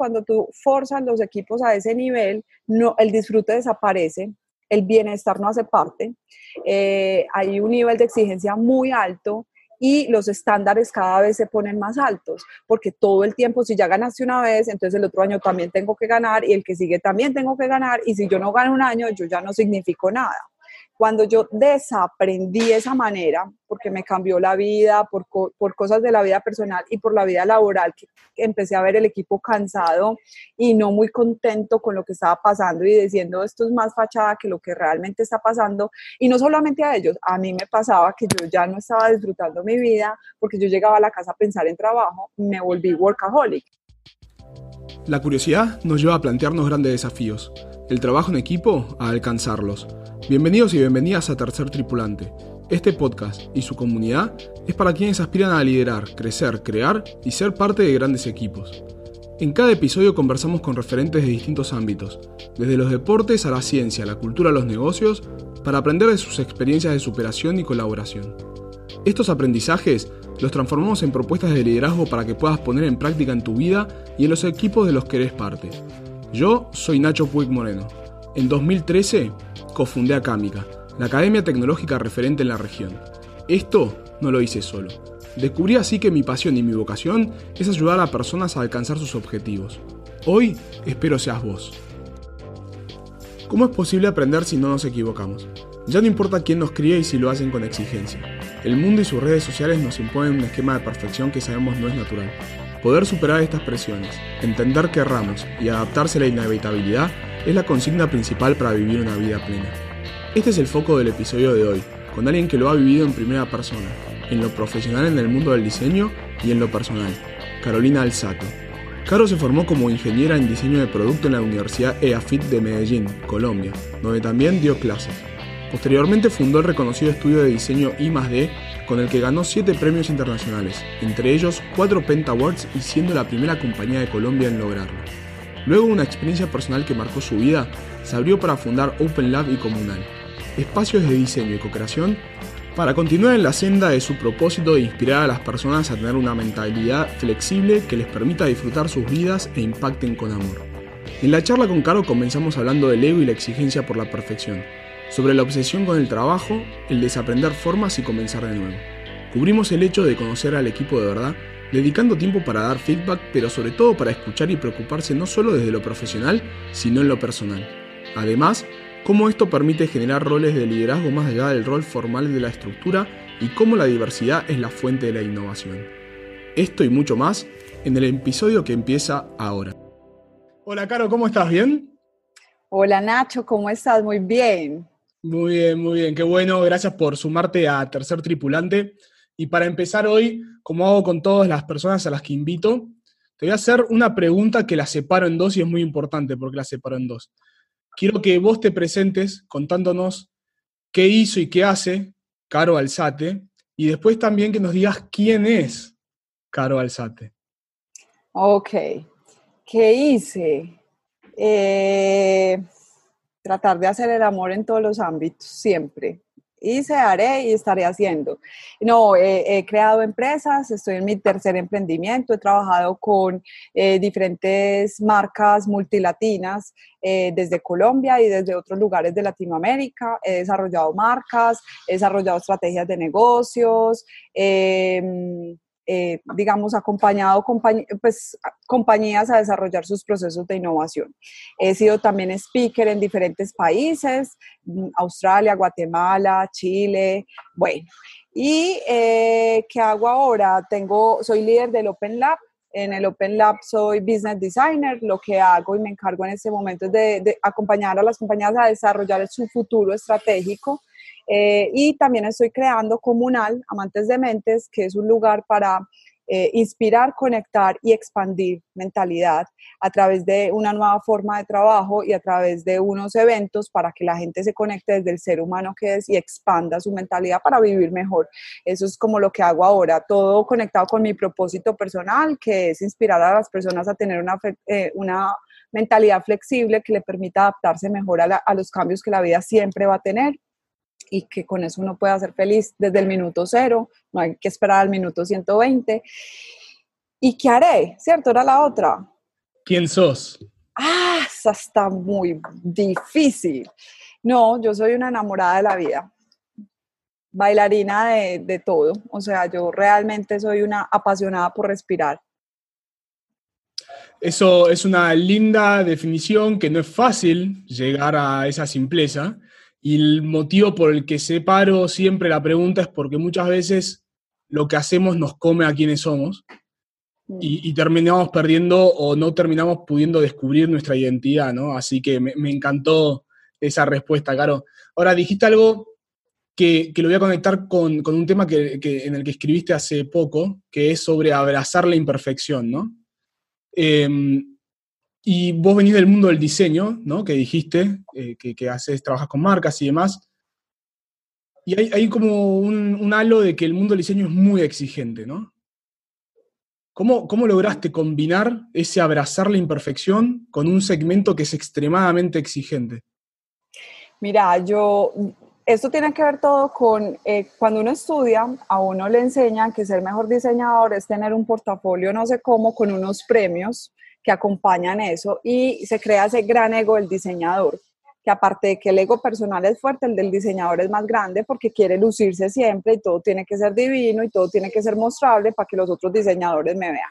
cuando tú forzas los equipos a ese nivel, no, el disfrute desaparece, el bienestar no hace parte, eh, hay un nivel de exigencia muy alto y los estándares cada vez se ponen más altos, porque todo el tiempo, si ya ganaste una vez, entonces el otro año también tengo que ganar y el que sigue también tengo que ganar y si yo no gano un año, yo ya no significo nada. Cuando yo desaprendí esa manera, porque me cambió la vida por, por, cosas de la vida personal y por la vida laboral, que empecé a ver el equipo cansado y no muy contento con lo que estaba pasando y diciendo esto es más fachada que lo que realmente está pasando. Y no solamente a ellos, a mí me pasaba que yo ya no estaba disfrutando mi vida porque yo llegaba a la casa a pensar en trabajo, me volví workaholic. La curiosidad nos lleva a plantearnos grandes desafíos, el trabajo en equipo a alcanzarlos. Bienvenidos y bienvenidas a Tercer Tripulante. Este podcast y su comunidad es para quienes aspiran a liderar, crecer, crear y ser parte de grandes equipos. En cada episodio conversamos con referentes de distintos ámbitos, desde los deportes a la ciencia, la cultura a los negocios, para aprender de sus experiencias de superación y colaboración. Estos aprendizajes los transformamos en propuestas de liderazgo para que puedas poner en práctica en tu vida y en los equipos de los que eres parte. Yo soy Nacho Puig Moreno. En 2013 cofundé Acámica, la academia tecnológica referente en la región. Esto no lo hice solo. Descubrí así que mi pasión y mi vocación es ayudar a personas a alcanzar sus objetivos. Hoy espero seas vos. ¿Cómo es posible aprender si no nos equivocamos? Ya no importa quién nos críe y si lo hacen con exigencia. El mundo y sus redes sociales nos imponen un esquema de perfección que sabemos no es natural. Poder superar estas presiones, entender que erramos y adaptarse a la inevitabilidad es la consigna principal para vivir una vida plena. Este es el foco del episodio de hoy, con alguien que lo ha vivido en primera persona, en lo profesional en el mundo del diseño y en lo personal, Carolina Alzato. Caro se formó como ingeniera en diseño de producto en la Universidad EAFIT de Medellín, Colombia, donde también dio clases. Posteriormente fundó el reconocido estudio de diseño I+D, con el que ganó 7 premios internacionales, entre ellos 4 Penta Awards y siendo la primera compañía de Colombia en lograrlo. Luego una experiencia personal que marcó su vida, se abrió para fundar Open Lab y Comunal, espacios de diseño y co-creación para continuar en la senda de su propósito de inspirar a las personas a tener una mentalidad flexible que les permita disfrutar sus vidas e impacten con amor. En la charla con Caro comenzamos hablando del ego y la exigencia por la perfección, sobre la obsesión con el trabajo, el desaprender formas y comenzar de nuevo. Cubrimos el hecho de conocer al equipo de verdad, dedicando tiempo para dar feedback, pero sobre todo para escuchar y preocuparse no solo desde lo profesional, sino en lo personal. Además, cómo esto permite generar roles de liderazgo más allá del rol formal de la estructura y cómo la diversidad es la fuente de la innovación. Esto y mucho más en el episodio que empieza ahora. Hola Caro, ¿cómo estás? ¿Bien? Hola Nacho, ¿cómo estás? Muy bien. Muy bien, muy bien. Qué bueno. Gracias por sumarte a Tercer Tripulante. Y para empezar hoy, como hago con todas las personas a las que invito, te voy a hacer una pregunta que la separo en dos y es muy importante porque la separo en dos. Quiero que vos te presentes contándonos qué hizo y qué hace Caro Alzate y después también que nos digas quién es Caro Alzate. Ok. ¿Qué hice? Eh, tratar de hacer el amor en todos los ámbitos, siempre. Hice, haré y estaré haciendo. No, he creado empresas, estoy en mi tercer emprendimiento, he trabajado con eh, diferentes marcas multilatinas eh, desde Colombia y desde otros lugares de Latinoamérica. He desarrollado marcas, he desarrollado estrategias de negocios. Eh, digamos, acompañado pues, compañías a desarrollar sus procesos de innovación. He sido también speaker en diferentes países, mm, Australia, Guatemala, Chile, bueno. ¿Y eh, qué hago ahora? Tengo, soy líder del Open Lab, en el Open Lab soy business designer. Lo que hago y me encargo en este momento es de, acompañar a las compañías a desarrollar su futuro estratégico eh, y también estoy creando Comunal, Amantes de Mentes, que es un lugar para eh, inspirar, conectar y expandir mentalidad a través de una nueva forma de trabajo y a través de unos eventos para que la gente se conecte desde el ser humano que es y expanda su mentalidad para vivir mejor. Eso es como lo que hago ahora, todo conectado con mi propósito personal, que es inspirar a las personas a tener una, eh, una mentalidad flexible que le permita adaptarse mejor a, a los cambios que la vida siempre va a tener y que con eso uno pueda ser feliz desde el minuto cero, no hay que esperar al minuto 120. ¿Y qué haré? ¿Cierto? Era la otra. ¿Quién sos? Ah, esa está muy difícil. No, yo soy una enamorada de la vida, bailarina de, de todo. O sea, yo realmente soy una apasionada por respirar. Eso es una linda definición que no es fácil llegar a esa simpleza. Y el motivo por el que separo siempre la pregunta es porque muchas veces lo que hacemos nos come a quienes somos y, terminamos perdiendo o no terminamos pudiendo descubrir nuestra identidad, ¿no? Así que me, encantó esa respuesta, Caro. Ahora, dijiste algo que, lo voy a conectar con, un tema que, en el que escribiste hace poco, que es sobre abrazar la imperfección, ¿no? Em, y vos venís del mundo del diseño, ¿no? Que dijiste, eh, que, haces, trabajas con marcas y demás. Y hay, como un, un, halo de que el mundo del diseño es muy exigente, ¿no? ¿Cómo, ¿Cómo lograste combinar ese abrazar la imperfección con un segmento que es extremadamente exigente? Mira, yo, esto tiene que ver todo con eh, cuando uno estudia, a uno le enseñan que ser mejor diseñador es tener un portafolio, no sé cómo, con unos premios que acompañan eso y se crea ese gran ego del diseñador que aparte de que el ego personal es fuerte, el del diseñador es más grande porque quiere lucirse siempre y todo tiene que ser divino y todo tiene que ser mostrable para que los otros diseñadores me vean.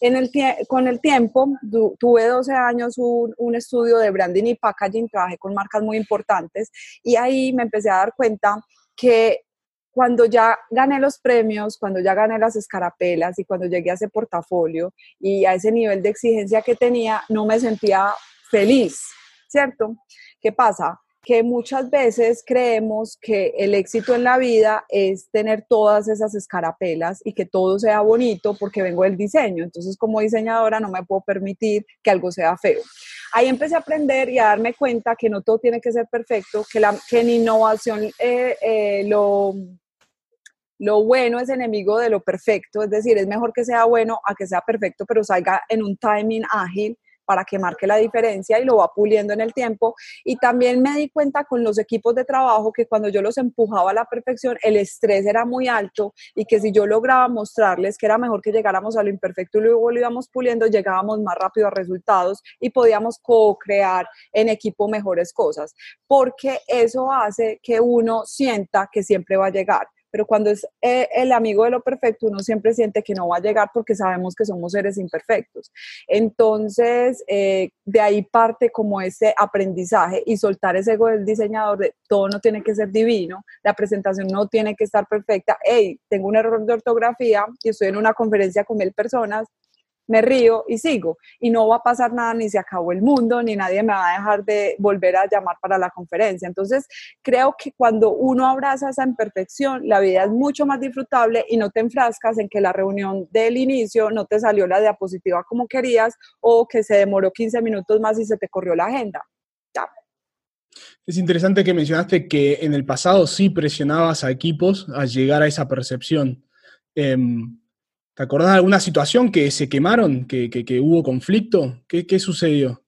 En el con el tiempo, tuve 12 años un, un, estudio de branding y packaging, trabajé con marcas muy importantes y ahí me empecé a dar cuenta que cuando ya gané los premios, cuando ya gané las escarapelas y cuando llegué a ese portafolio y a ese nivel de exigencia que tenía, no me sentía feliz ¿cierto? ¿Qué pasa? Que muchas veces creemos que el éxito en la vida es tener todas esas escarapelas y que todo sea bonito porque vengo del diseño. Entonces, como diseñadora, no me puedo permitir que algo sea feo. Ahí empecé a aprender y a darme cuenta que no todo tiene que ser perfecto, que, la, que en innovación eh, eh, lo, lo bueno es enemigo de lo perfecto, es decir, es mejor que sea bueno a que sea perfecto, pero salga en un timing ágil para que marque la diferencia y lo va puliendo en el tiempo. Y también me di cuenta con los equipos de trabajo que cuando yo los empujaba a la perfección, el estrés era muy alto y que si yo lograba mostrarles que era mejor que llegáramos a lo imperfecto y luego lo íbamos puliendo, llegábamos más rápido a resultados y podíamos co-crear en equipo mejores cosas, porque eso hace que uno sienta que siempre va a llegar pero cuando es eh, el amigo de lo perfecto, uno siempre siente que no va a llegar porque sabemos que somos seres imperfectos. Entonces, eh, de ahí parte como ese aprendizaje y soltar ese ego del diseñador de todo no tiene que ser divino, la presentación no tiene que estar perfecta. Hey, tengo un error de ortografía y estoy en una conferencia con mil personas, me río y sigo. Y no va a pasar nada, ni se acabó el mundo, ni nadie me va a dejar de volver a llamar para la conferencia. Entonces, creo que cuando uno abraza esa imperfección, la vida es mucho más disfrutable y no te enfrascas en que la reunión del inicio no te salió la diapositiva como querías o que se demoró 15 minutos más y se te corrió la agenda. Ya. Es interesante que mencionaste que en el pasado sí presionabas a equipos a llegar a esa percepción. Em, ¿Te acordás de alguna situación que se quemaron, que, hubo conflicto? ¿Qué, sucedió?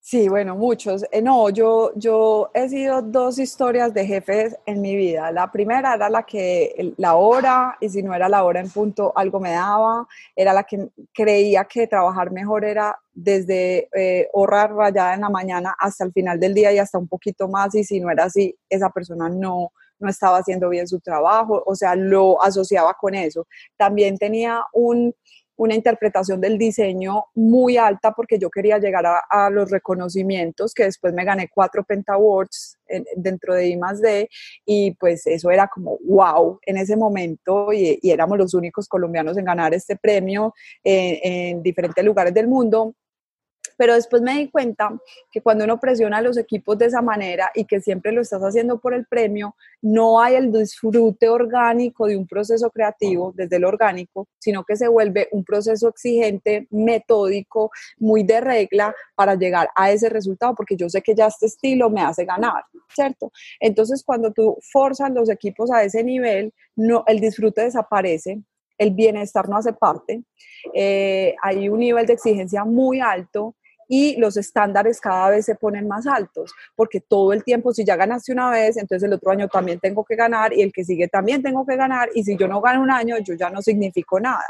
Sí, bueno, muchos. Eh, no, yo, yo he sido dos historias de jefes en mi vida. La primera era la que la hora, y si no era la hora en punto, algo me daba. Era la que creía que trabajar mejor era desde eh, ahorrar rayada en la mañana hasta el final del día y hasta un poquito más. Y si no era así, esa persona no, no estaba haciendo bien su trabajo, o sea, lo asociaba con eso. También tenía una interpretación del diseño muy alta porque yo quería llegar a, los reconocimientos, que después me gané cuatro Penta Awards dentro de I+D y pues eso era como wow en ese momento y, éramos los únicos colombianos en ganar este premio en diferentes lugares del mundo pero después me di cuenta que cuando uno presiona a los equipos de esa manera y que siempre lo estás haciendo por el premio, no hay el disfrute orgánico de un proceso creativo desde el orgánico, sino que se vuelve un proceso exigente, metódico, muy de regla para llegar a ese resultado, porque yo sé que ya este estilo me hace ganar, ¿cierto? Entonces, cuando tú forzas los equipos a ese nivel, no, el disfrute desaparece, el bienestar no hace parte, eh, hay un nivel de exigencia muy alto y los estándares cada vez se ponen más altos, porque todo el tiempo, si ya ganaste una vez, entonces el otro año también tengo que ganar y el que sigue también tengo que ganar y si yo no gano un año, yo ya no significo nada.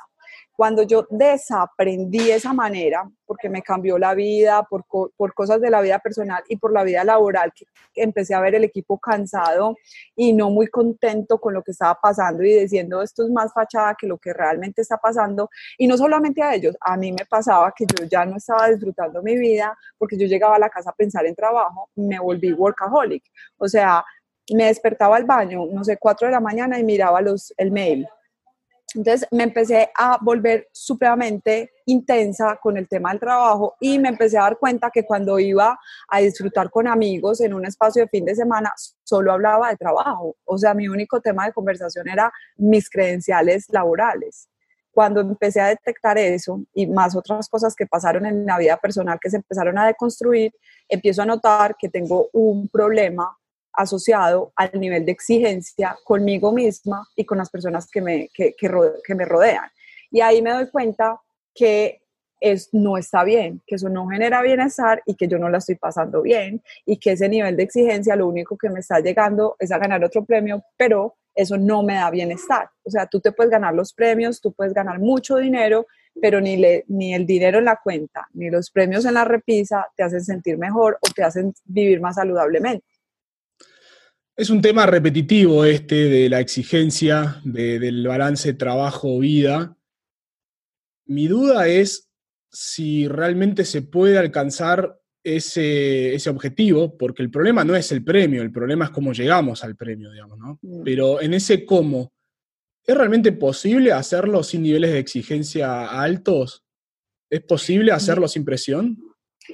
Cuando yo desaprendí esa manera, porque me cambió la vida, por, por, cosas de la vida personal y por la vida laboral, que empecé a ver el equipo cansado y no muy contento con lo que estaba pasando y diciendo esto es más fachada que lo que realmente está pasando. Y no solamente a ellos, a mí me pasaba que yo ya no estaba disfrutando mi vida porque yo llegaba a la casa a pensar en trabajo, me volví workaholic. O sea, me despertaba al baño, no sé, cuatro de la mañana y miraba los, el mail entonces me empecé a volver supremamente intensa con el tema del trabajo y me empecé a dar cuenta que cuando iba a disfrutar con amigos en un espacio de fin de semana, solo hablaba de trabajo. O sea, mi único tema de conversación era mis credenciales laborales. Cuando empecé a detectar eso y más otras cosas que pasaron en la vida personal que se empezaron a deconstruir, empiezo a notar que tengo un problema asociado al nivel de exigencia conmigo misma y con las personas que me, que, me rodean. Y ahí me doy cuenta que es, no está bien, que eso no genera bienestar y que yo no la estoy pasando bien y que ese nivel de exigencia lo único que me está llegando es a ganar otro premio, pero eso no me da bienestar. O sea, tú te puedes ganar los premios, tú puedes ganar mucho dinero, pero ni, le, ni el dinero en la cuenta, ni los premios en la repisa te hacen sentir mejor o te hacen vivir más saludablemente. Es un tema repetitivo este de la exigencia del balance trabajo-vida. Mi duda es si realmente se puede alcanzar ese, ese, objetivo, porque el problema no es el premio, el problema es cómo llegamos al premio, digamos, ¿no? Mm. Pero en ese cómo, ¿es realmente posible hacerlo sin niveles de exigencia altos? ¿Es posible hacerlo sin presión?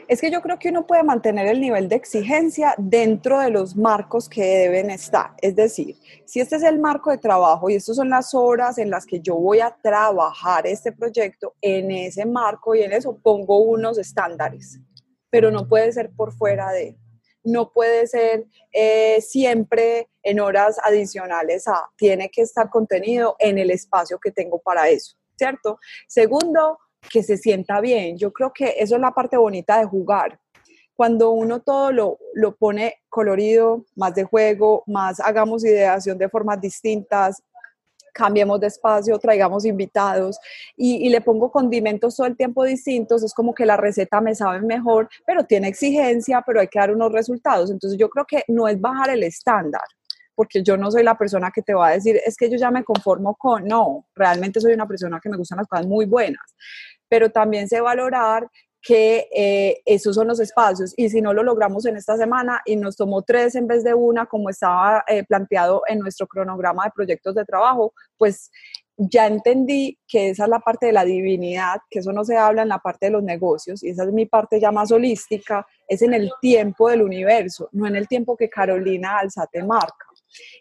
Es que yo creo que uno puede mantener el nivel de exigencia dentro de los marcos que deben estar. Es decir, si este es el marco de trabajo y estas son las horas en las que yo voy a trabajar este proyecto, en ese marco y en eso pongo unos estándares, pero no puede ser por fuera de, no puede ser eh, siempre en horas adicionales a, tiene que estar contenido en el espacio que tengo para eso, ¿cierto? Segundo, que se sienta bien. Yo creo que eso es la parte bonita de jugar. Cuando uno todo lo, lo pone colorido, más de juego, más hagamos ideación de formas distintas, cambiemos de espacio, traigamos invitados y, y, le pongo condimentos todo el tiempo distintos, es como que la receta me sabe mejor, pero tiene exigencia, pero hay que dar unos resultados. Entonces yo creo que no es bajar el estándar, porque yo no soy la persona que te va a decir, es que yo ya me conformo con, no, realmente soy una persona que me gustan las cosas muy buenas pero también sé valorar que eh, esos son los espacios y si no lo logramos en esta semana y nos tomó tres en vez de una como estaba eh, planteado en nuestro cronograma de proyectos de trabajo, pues ya entendí que esa es la parte de la divinidad, que eso no se habla en la parte de los negocios y esa es mi parte ya más holística, es en el tiempo del universo, no en el tiempo que Carolina Alzate marca.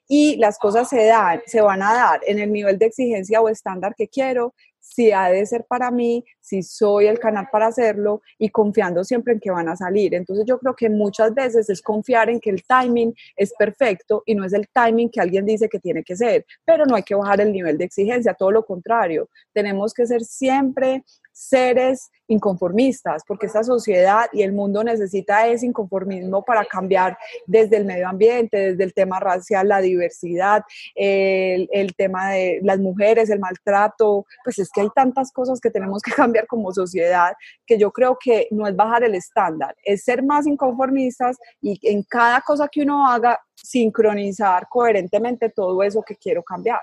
Y las cosas se dan, se van a dar en el nivel de exigencia o estándar que quiero, si ha de ser para mí, si soy el canal para hacerlo y confiando siempre en que van a salir. Entonces yo creo que muchas veces es confiar en que el timing es perfecto y no es el timing que alguien dice que tiene que ser, pero no hay que bajar el nivel de exigencia, todo lo contrario, tenemos que ser siempre seres inconformistas, porque esta sociedad y el mundo necesita ese inconformismo para cambiar desde el medio ambiente, desde el tema racial, la diversidad, el, el, tema de las mujeres, el maltrato, pues es que hay tantas cosas que tenemos que cambiar como sociedad que yo creo que no es bajar el estándar, es ser más inconformistas y en cada cosa que uno haga, sincronizar coherentemente todo eso que quiero cambiar.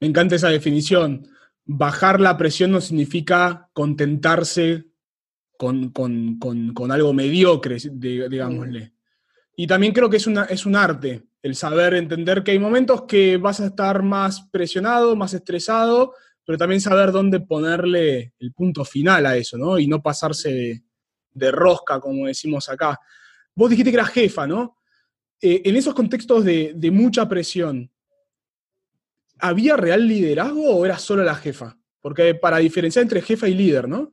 Me encanta esa definición bajar la presión no significa contentarse con, algo mediocre, digámosle. Y también creo que es, una, es un arte el saber entender que hay momentos que vas a estar más presionado, más estresado, pero también saber dónde ponerle el punto final a eso, ¿no? Y no pasarse de, rosca, como decimos acá. Vos dijiste que eras jefa, ¿no? Eh, en esos contextos de, de mucha presión, ¿había real liderazgo o era solo la jefa? Porque para diferenciar entre jefa y líder, ¿no?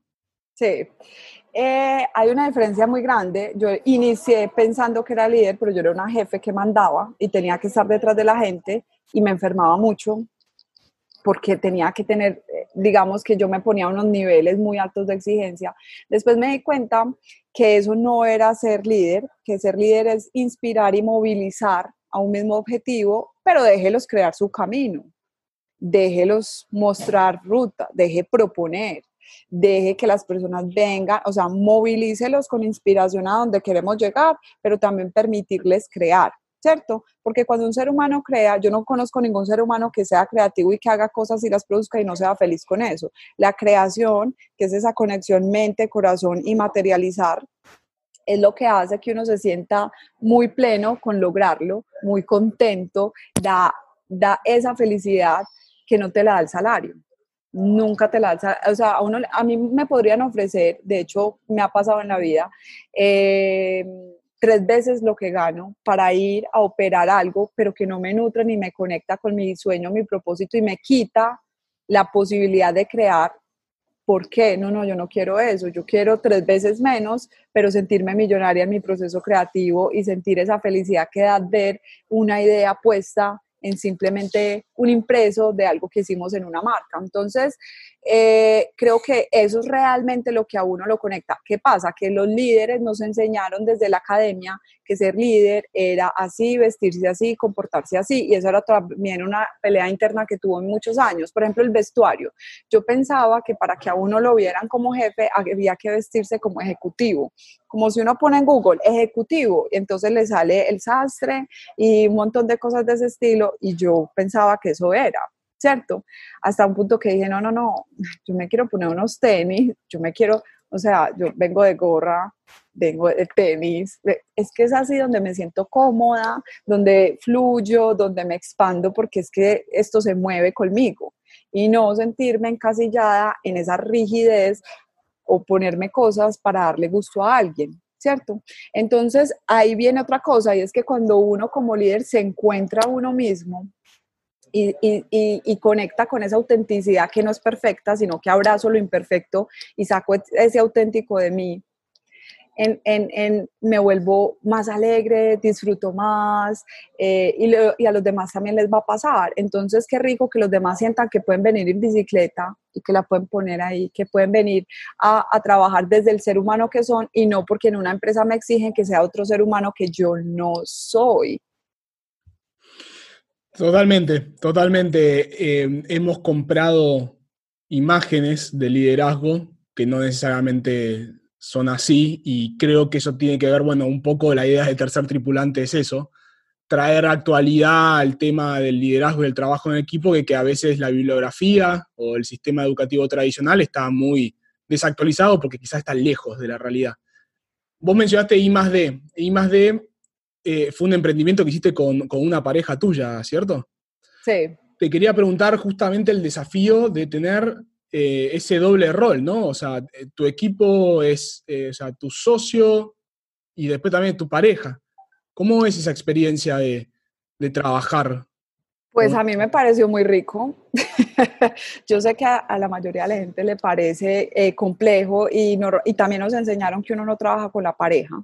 Sí. Eh, hay una diferencia muy grande. Yo inicié pensando que era líder, pero yo era una jefe que mandaba y tenía que estar detrás de la gente y me enfermaba mucho porque tenía que tener, eh, digamos que yo me ponía unos niveles muy altos de exigencia. Después me di cuenta que eso no era ser líder, que ser líder es inspirar y movilizar a un mismo objetivo, pero déjelos crear su camino déjelos mostrar ruta, deje proponer, deje que las personas vengan, o sea, movilícelos con inspiración a donde queremos llegar, pero también permitirles crear. ¿cierto? Porque cuando un ser humano crea, yo no conozco ningún ser humano que sea creativo y que haga cosas y las produzca y no sea feliz con eso. La creación, que es esa conexión mente, corazón y materializar, es lo que hace que uno se sienta muy pleno con lograrlo, muy contento, da, da esa felicidad que no te la da el salario. Nunca te la da, o sea, a, uno, a mí me podrían ofrecer, de hecho me ha pasado en la vida, eh, tres veces lo que gano para ir a operar algo, pero que no me nutre ni me conecta con mi sueño, mi propósito y me quita la posibilidad de crear. ¿Por qué? No, no, yo no quiero eso. Yo quiero tres veces menos, pero sentirme millonaria en mi proceso creativo y sentir esa felicidad que da ver una idea puesta en simplemente un impreso de algo que hicimos en una marca. Entonces, eh, creo que eso es realmente lo que a uno lo conecta. ¿Qué pasa? Que los líderes nos enseñaron desde la academia que ser líder era así, vestirse así, comportarse así, y eso era también una pelea interna que tuvo en muchos años. Por ejemplo, el vestuario. Yo pensaba que para que a uno lo vieran como jefe había que vestirse como ejecutivo, como si uno pone en Google ejecutivo, y entonces le sale el sastre y un montón de cosas de ese estilo, y yo pensaba que eso era. ¿Cierto? Hasta un punto que dije, no, no, no, yo me quiero poner unos tenis, yo me quiero, o sea, yo vengo de gorra, vengo de tenis, es que es así donde me siento cómoda, donde fluyo, donde me expando, porque es que esto se mueve conmigo y no sentirme encasillada en esa rigidez o ponerme cosas para darle gusto a alguien. ¿Cierto? Entonces ahí viene otra cosa y es que cuando uno como líder se encuentra a uno mismo, y, conecta con esa autenticidad que no es perfecta, sino que abrazo lo imperfecto y saco ese auténtico de mí. En, en, me vuelvo más alegre, disfruto más eh, y, y, a los demás también les va a pasar. Entonces, qué rico que los demás sientan que pueden venir en bicicleta y que la pueden poner ahí, que pueden venir a, a trabajar desde el ser humano que son y no porque en una empresa me exigen que sea otro ser humano que yo no soy. Totalmente, totalmente. Eh, hemos comprado imágenes de liderazgo que no necesariamente son así y creo que eso tiene que ver, bueno, un poco la idea de tercer tripulante es eso, traer actualidad al tema del liderazgo y el trabajo en equipo, que, a veces la bibliografía o el sistema educativo tradicional está muy desactualizado porque quizás está lejos de la realidad. Vos mencionaste I más D. D eh, fue un emprendimiento que hiciste con, una pareja tuya, ¿cierto? Sí. Te quería preguntar justamente el desafío de tener eh, ese doble rol, ¿no? O sea, eh, tu equipo es, o sea, tu socio y después también tu pareja. ¿Cómo es esa experiencia de, trabajar? Pues a mí me pareció muy rico. Yo sé que a, la mayoría de la gente le parece complejo y, y también nos enseñaron que uno no trabaja con la pareja.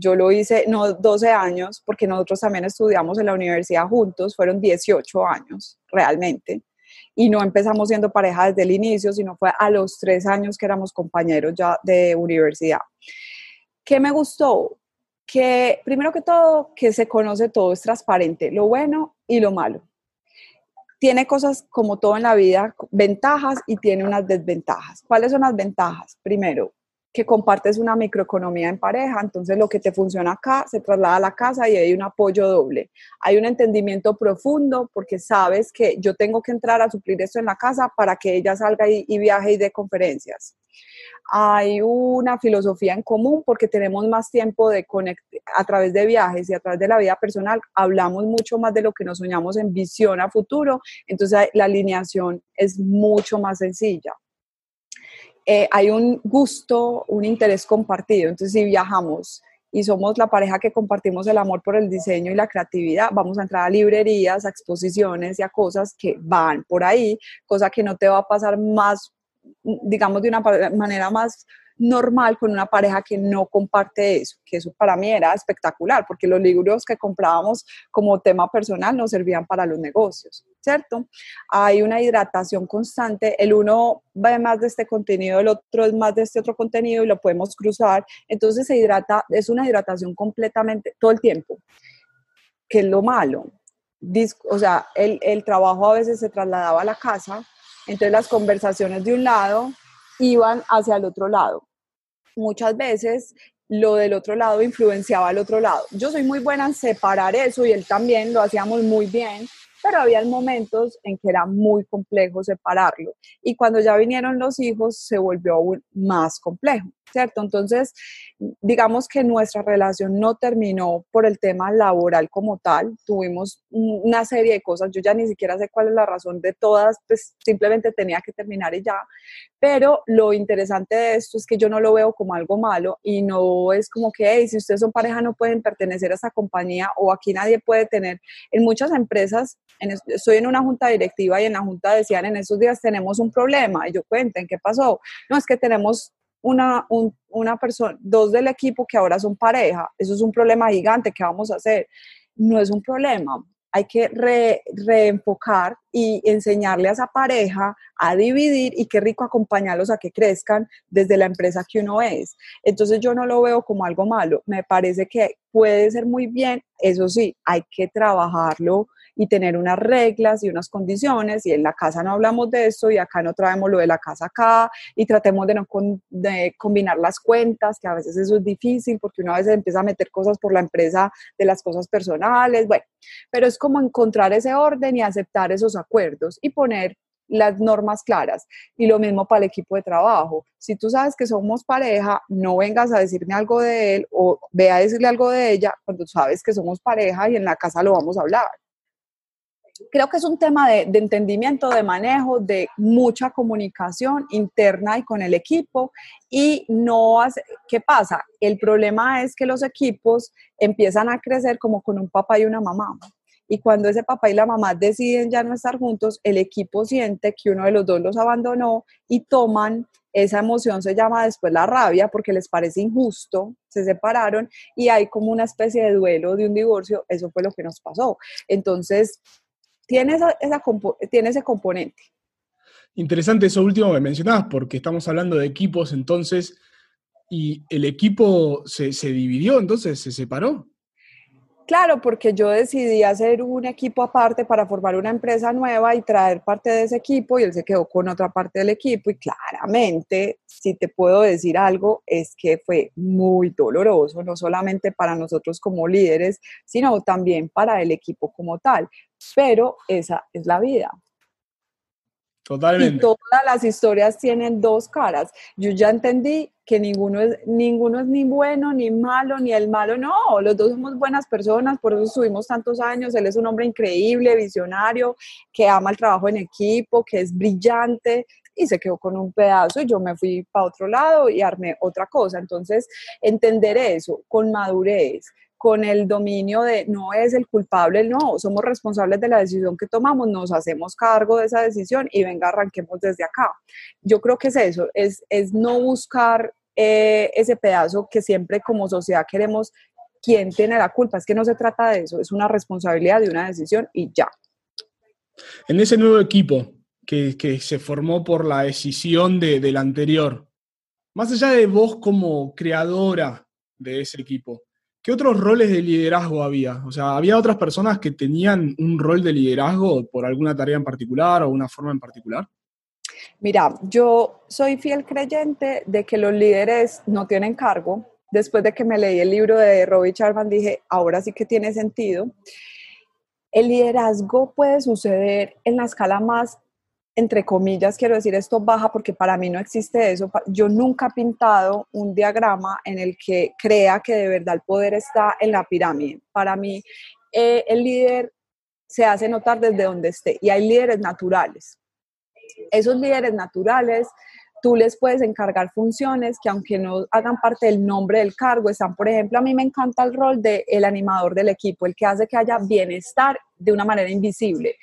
Yo lo hice, no 12 años, porque nosotros también estudiamos en la universidad juntos, fueron 18 años realmente. Y no empezamos siendo pareja desde el inicio, sino fue a los tres años que éramos compañeros ya de universidad. ¿Qué me gustó? Que primero que todo, que se conoce todo, es transparente, lo bueno y lo malo. Tiene cosas como todo en la vida, ventajas y tiene unas desventajas. ¿Cuáles son las ventajas? Primero, que compartes una microeconomía en pareja, entonces lo que te funciona acá se traslada a la casa y hay un apoyo doble. Hay un entendimiento profundo porque sabes que yo tengo que entrar a suplir esto en la casa para que ella salga y, viaje y dé conferencias. Hay una filosofía en común porque tenemos más tiempo de conectar a través de viajes y a través de la vida personal, hablamos mucho más de lo que nos soñamos en visión a futuro, entonces la alineación es mucho más sencilla. Eh, hay un gusto, un interés compartido. Entonces, si viajamos y somos la pareja que compartimos el amor por el diseño y la creatividad, vamos a entrar a librerías, a exposiciones y a cosas que van por ahí, cosa que no te va a pasar más, digamos, de una manera más normal con una pareja que no comparte eso, que eso para mí era espectacular, porque los libros que comprábamos como tema personal nos servían para los negocios, ¿cierto? Hay una hidratación constante, el uno ve más de este contenido, el otro es más de este otro contenido y lo podemos cruzar, entonces se hidrata, es una hidratación completamente todo el tiempo, que es lo malo, o sea, el, el trabajo a veces se trasladaba a la casa, entonces las conversaciones de un lado iban hacia el otro lado. Muchas veces lo del otro lado influenciaba al otro lado. Yo soy muy buena en separar eso y él también lo hacíamos muy bien, pero había momentos en que era muy complejo separarlo. Y cuando ya vinieron los hijos, se volvió aún más complejo. ¿cierto? Entonces, digamos que nuestra relación no terminó por el tema laboral como tal, tuvimos una serie de cosas, yo ya ni siquiera sé cuál es la razón de todas, pues simplemente tenía que terminar y ya, pero lo interesante de esto es que yo no lo veo como algo malo y no es como que, hey, si ustedes son pareja no pueden pertenecer a esta compañía o aquí nadie puede tener, en muchas empresas, estoy en una junta directiva y en la junta decían, en esos días tenemos un problema, y yo cuenten, ¿qué pasó? No, es que tenemos una, una persona, dos del equipo que ahora son pareja, eso es un problema gigante, ¿qué vamos a hacer? No es un problema, hay que reenfocar y enseñarle a esa pareja a dividir y qué rico acompañarlos a que crezcan desde la empresa que uno es. Entonces yo no lo veo como algo malo, me parece que puede ser muy bien, eso sí, hay que trabajarlo y tener unas reglas y unas condiciones y en la casa no hablamos de eso y acá no traemos lo de la casa acá y tratemos de no combinar las cuentas, que a veces eso es difícil porque uno a veces empieza a meter cosas por la empresa de las cosas personales, bueno, pero es como encontrar ese orden y aceptar esos acuerdos y poner las normas claras. Y lo mismo para el equipo de trabajo. Si tú sabes que somos pareja, no vengas a decirme algo de él o ve a decirle algo de ella cuando sabes que somos pareja y en la casa lo vamos a hablar creo que es un tema de, entendimiento, de manejo, de mucha comunicación interna y con el equipo. Y no hace, ¿qué pasa? El problema es que los equipos empiezan a crecer como con un papá y una mamá. Y cuando ese papá y la mamá deciden ya no estar juntos, el equipo siente que uno de los dos los abandonó y toman esa emoción se llama después la rabia porque les parece injusto, se separaron y hay como una especie de duelo de un divorcio, eso fue lo que nos pasó. Entonces, tiene, esa, tiene ese componente. Interesante eso último que mencionabas, porque estamos hablando de equipos entonces, y el equipo se, se dividió, entonces se separó. Claro, porque yo decidí hacer un equipo aparte para formar una empresa nueva y traer parte de ese equipo y él se quedó con otra parte del equipo y claramente, si te puedo decir algo, es que fue muy doloroso, no solamente para nosotros como líderes, sino también para el equipo como tal. Pero esa es la vida. Totalmente. Y todas las historias tienen dos caras. Yo ya entendí que ninguno es, ninguno es ni bueno ni malo, ni el malo, no, los dos somos buenas personas, por eso estuvimos tantos años, él es un hombre increíble, visionario, que ama el trabajo en equipo, que es brillante, y se quedó con un pedazo y yo me fui para otro lado y armé otra cosa. Entonces, entender eso con madurez, con el dominio de no es el culpable, no, somos responsables de la decisión que tomamos, nos hacemos cargo de esa decisión y venga, arranquemos desde acá. Yo creo que es eso, es, es no buscar eh, ese pedazo que siempre como sociedad queremos, ¿quién tiene la culpa? Es que no se trata de eso, es una responsabilidad de una decisión y ya. En ese nuevo equipo que, que se formó por la decisión de, del anterior, más allá de vos como creadora de ese equipo, ¿Qué otros roles de liderazgo había? O sea, ¿había otras personas que tenían un rol de liderazgo por alguna tarea en particular o una forma en particular? Mira, yo soy fiel creyente de que los líderes no tienen cargo. Después de que me leí el libro de Robbie Charman, dije, ahora sí que tiene sentido. El liderazgo puede suceder en la escala más entre comillas, quiero decir esto baja porque para mí no existe eso. Yo nunca he pintado un diagrama en el que crea que de verdad el poder está en la pirámide. Para mí, eh, el líder se hace notar desde donde esté y hay líderes naturales. Esos líderes naturales, tú les puedes encargar funciones que aunque no hagan parte del nombre del cargo, están, por ejemplo, a mí me encanta el rol del el animador del equipo, el que hace que haya bienestar de una manera invisible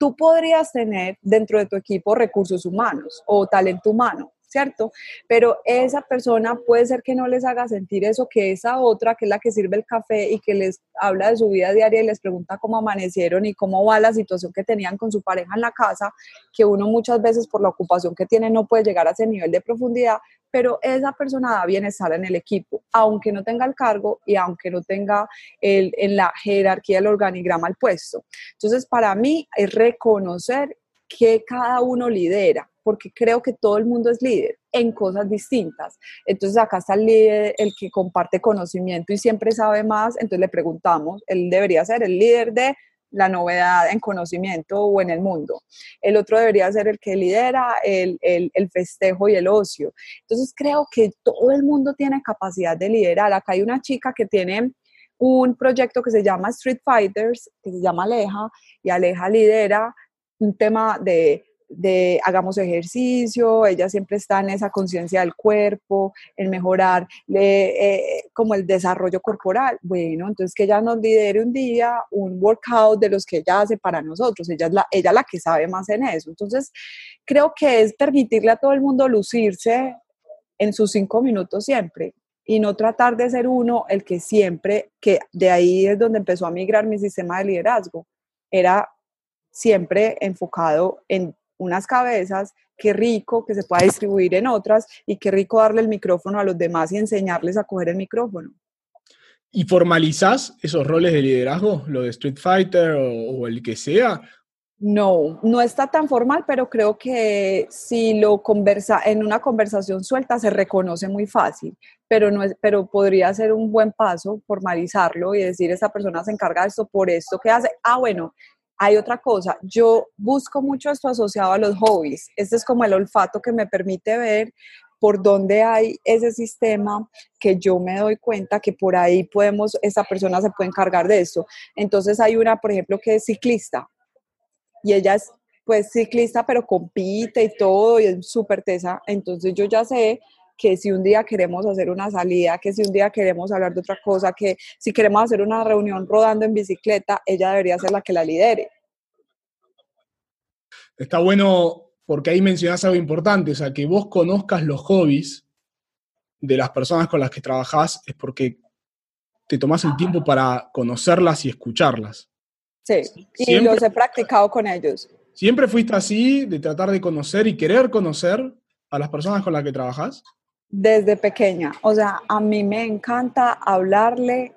tú podrías tener dentro de tu equipo recursos humanos o talento humano, ¿cierto? Pero esa persona puede ser que no les haga sentir eso que esa otra, que es la que sirve el café y que les habla de su vida diaria y les pregunta cómo amanecieron y cómo va la situación que tenían con su pareja en la casa, que uno muchas veces por la ocupación que tiene no puede llegar a ese nivel de profundidad, pero esa persona da bienestar en el equipo, aunque no tenga el cargo y aunque no tenga el, en la jerarquía del organigrama el puesto. Entonces, para mí es reconocer que cada uno lidera porque creo que todo el mundo es líder en cosas distintas. Entonces acá está el líder, el que comparte conocimiento y siempre sabe más, entonces le preguntamos, él debería ser el líder de la novedad en conocimiento o en el mundo. El otro debería ser el que lidera el, el, el, festejo y el ocio. Entonces creo que todo el mundo tiene capacidad de liderar. Acá hay una chica que tiene un proyecto que se llama Street Fighters, que se llama Aleja, y Aleja lidera un tema de de hagamos ejercicio, ella siempre está en esa conciencia del cuerpo, en mejorar eh, como el desarrollo corporal. Bueno, entonces que ella nos lidere un día un workout de los que ella hace para nosotros, ella es la, ella la que sabe más en eso. Entonces, creo que es permitirle a todo el mundo lucirse en sus cinco minutos siempre y no tratar de ser uno el que siempre, que de ahí es donde empezó a migrar mi sistema de liderazgo, era siempre enfocado en unas cabezas, qué rico que se pueda distribuir en otras y qué rico darle el micrófono a los demás y enseñarles a coger el micrófono. ¿Y formalizás esos roles de liderazgo, lo de Street Fighter o, el que sea? No, no está tan formal, pero creo que si lo conversa en una conversación suelta se reconoce muy fácil, pero no es, pero podría ser un buen paso formalizarlo y decir esa persona se encarga de esto por esto que hace. Ah, bueno, hay otra cosa, yo busco mucho esto asociado a los hobbies. Este es como el olfato que me permite ver por dónde hay ese sistema que yo me doy cuenta que por ahí podemos, esa persona se puede encargar de eso. Entonces hay una, por ejemplo, que es ciclista y ella es pues ciclista, pero compite y todo y es súper tesa. Entonces yo ya sé que si un día queremos hacer una salida, que si un día queremos hablar de otra cosa, que si queremos hacer una reunión rodando en bicicleta, ella debería ser la que la lidere. Está bueno porque ahí mencionás algo importante, o sea, que vos conozcas los hobbies de las personas con las que trabajás es porque te tomás el tiempo para conocerlas y escucharlas. Sí, y los he practicado con ellos. ¿Siempre fuiste así, de tratar de conocer y querer conocer a las personas con las que trabajas? Desde pequeña. O sea, a mí me encanta hablarle,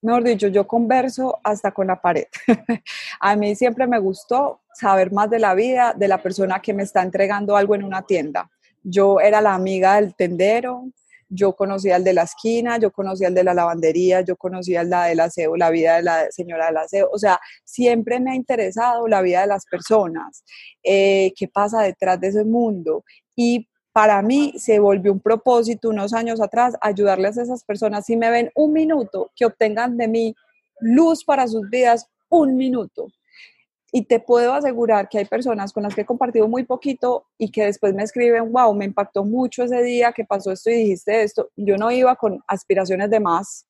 mejor dicho, yo converso hasta con la pared. a mí siempre me gustó saber más de la vida de la persona que me está entregando algo en una tienda. Yo era la amiga del tendero, yo conocía al de la esquina, yo conocía al de la lavandería, yo conocía al del aseo, la vida de la señora del aseo. O sea, siempre me ha interesado la vida de las personas, eh, qué pasa detrás de ese mundo. Y para mí se volvió un propósito unos años atrás ayudarles a esas personas, si me ven un minuto, que obtengan de mí luz para sus vidas, un minuto. Y te puedo asegurar que hay personas con las que he compartido muy poquito y que después me escriben, wow, me impactó mucho ese día que pasó esto y dijiste esto. Yo no iba con aspiraciones de más,